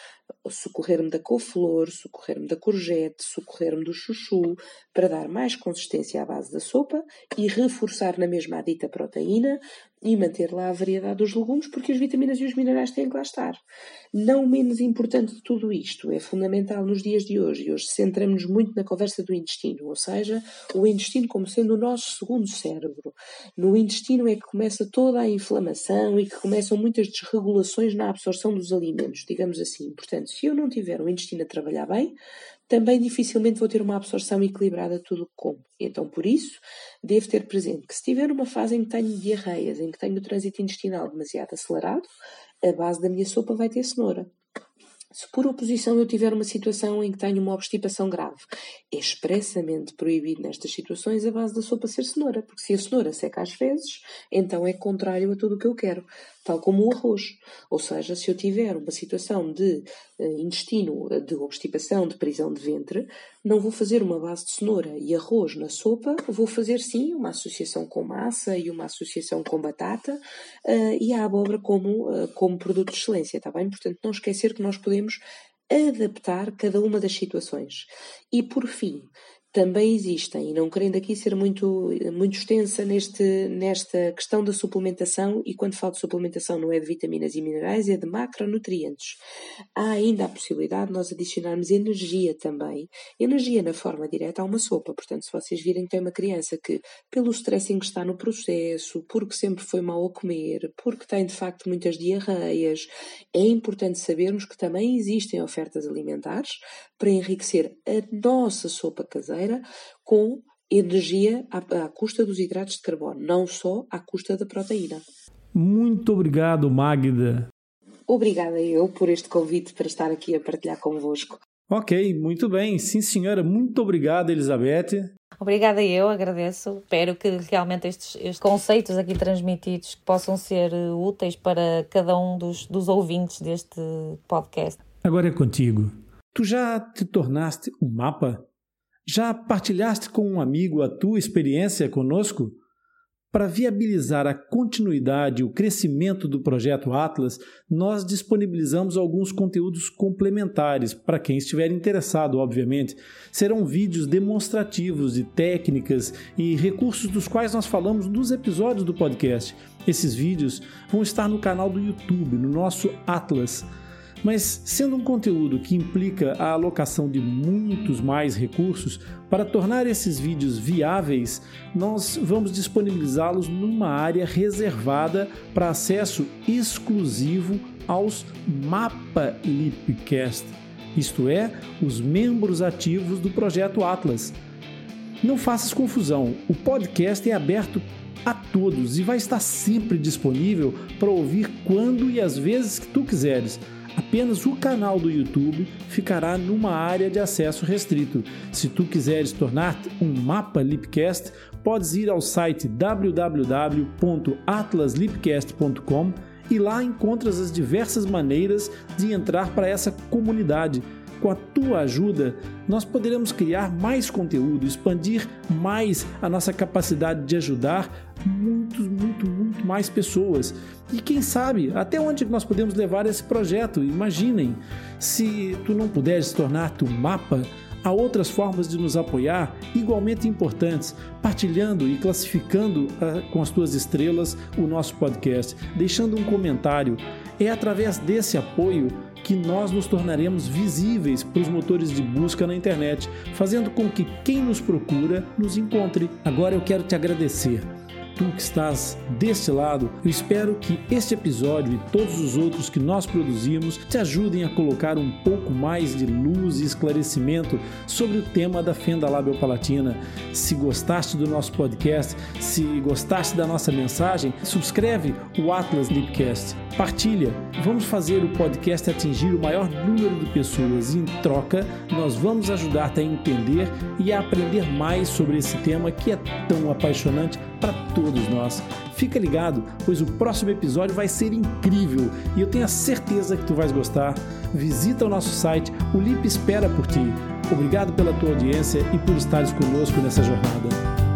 socorrer-me da couve-flor, socorrer-me da courgette, socorrer-me do chuchu, para dar mais consistência à base da sopa e reforçar na mesma a dita proteína, e manter lá a variedade dos legumes, porque as vitaminas e os minerais têm que lá estar. Não menos importante de tudo isto, é fundamental nos dias de hoje, e hoje centramos-nos muito na conversa do intestino, ou seja, o intestino como sendo o nosso segundo cérebro. No intestino é que começa toda a inflamação e que começam muitas desregulações na absorção dos alimentos, digamos assim. Portanto, se eu não tiver o intestino a trabalhar bem, também dificilmente vou ter uma absorção equilibrada de tudo que como. Então, por isso, devo ter presente que se tiver uma fase em que tenho diarreias, em que tenho o trânsito intestinal demasiado acelerado, a base da minha sopa vai ter cenoura. Se por oposição eu tiver uma situação em que tenho uma obstipação grave, é expressamente proibido nestas situações a base da sopa ser cenoura, porque se a cenoura seca às vezes, então é contrário a tudo o que eu quero tal como o arroz. Ou seja, se eu tiver uma situação de uh, intestino, de obstipação, de prisão de ventre, não vou fazer uma base de cenoura e arroz na sopa, vou fazer sim uma associação com massa e uma associação com batata uh, e a abóbora como, uh, como produto de excelência, está bem? Portanto, não esquecer que nós podemos adaptar cada uma das situações. E por fim, também existem, e não querendo aqui ser muito, muito extensa neste, nesta questão da suplementação, e quando falo de suplementação não é de vitaminas e minerais, é de macronutrientes. Há ainda a possibilidade de nós adicionarmos energia também, energia na forma direta a uma sopa. Portanto, se vocês virem que tem uma criança que, pelo stress em que está no processo, porque sempre foi mal a comer, porque tem de facto muitas diarreias, é importante sabermos que também existem ofertas alimentares para enriquecer a nossa sopa caseira com energia à, à custa dos hidratos de carbono, não só à custa da proteína. Muito obrigado, Magda. Obrigada eu por este convite para estar aqui a partilhar convosco. Ok, muito bem. Sim, senhora. Muito obrigado, Elizabeth. Obrigada eu, agradeço. Espero que realmente estes, estes, conceitos aqui transmitidos possam ser úteis para cada um dos, dos ouvintes deste podcast. Agora é contigo. Tu já te tornaste um mapa? Já partilhaste com um amigo a tua experiência conosco? Para viabilizar a continuidade e o crescimento do projeto Atlas, nós disponibilizamos alguns conteúdos complementares para quem estiver interessado, obviamente. Serão vídeos demonstrativos de técnicas e recursos dos quais nós falamos nos episódios do podcast. Esses vídeos vão estar no canal do YouTube, no nosso Atlas. Mas, sendo um conteúdo que implica a alocação de muitos mais recursos, para tornar esses vídeos viáveis, nós vamos disponibilizá-los numa área reservada para acesso exclusivo aos Mapa Lipcast, isto é, os membros ativos do projeto Atlas. Não faças confusão, o podcast é aberto a todos e vai estar sempre disponível para ouvir quando e as vezes que tu quiseres apenas o canal do YouTube ficará numa área de acesso restrito. Se tu quiseres tornar-te um mapa Lipcast, podes ir ao site www.atlaslipcast.com e lá encontras as diversas maneiras de entrar para essa comunidade. Com a tua ajuda, nós poderemos criar mais conteúdo, expandir mais a nossa capacidade de ajudar muitos, muito, muito mais pessoas. E quem sabe até onde nós podemos levar esse projeto? Imaginem, se tu não puderes tornar-te um mapa, há outras formas de nos apoiar igualmente importantes, partilhando e classificando uh, com as tuas estrelas o nosso podcast, deixando um comentário. É através desse apoio que nós nos tornaremos visíveis para os motores de busca na internet, fazendo com que quem nos procura nos encontre. Agora eu quero te agradecer tu que estás deste lado, eu espero que este episódio e todos os outros que nós produzimos te ajudem a colocar um pouco mais de luz e esclarecimento sobre o tema da fenda labiopalatina. Se gostaste do nosso podcast, se gostaste da nossa mensagem, subscreve o Atlas Lipcast, partilha. Vamos fazer o podcast atingir o maior número de pessoas em troca nós vamos ajudar-te a entender e a aprender mais sobre esse tema que é tão apaixonante para todos nós. Fica ligado, pois o próximo episódio vai ser incrível e eu tenho a certeza que tu vais gostar. Visita o nosso site, o Lip espera por ti. Obrigado pela tua audiência e por estares conosco nessa jornada.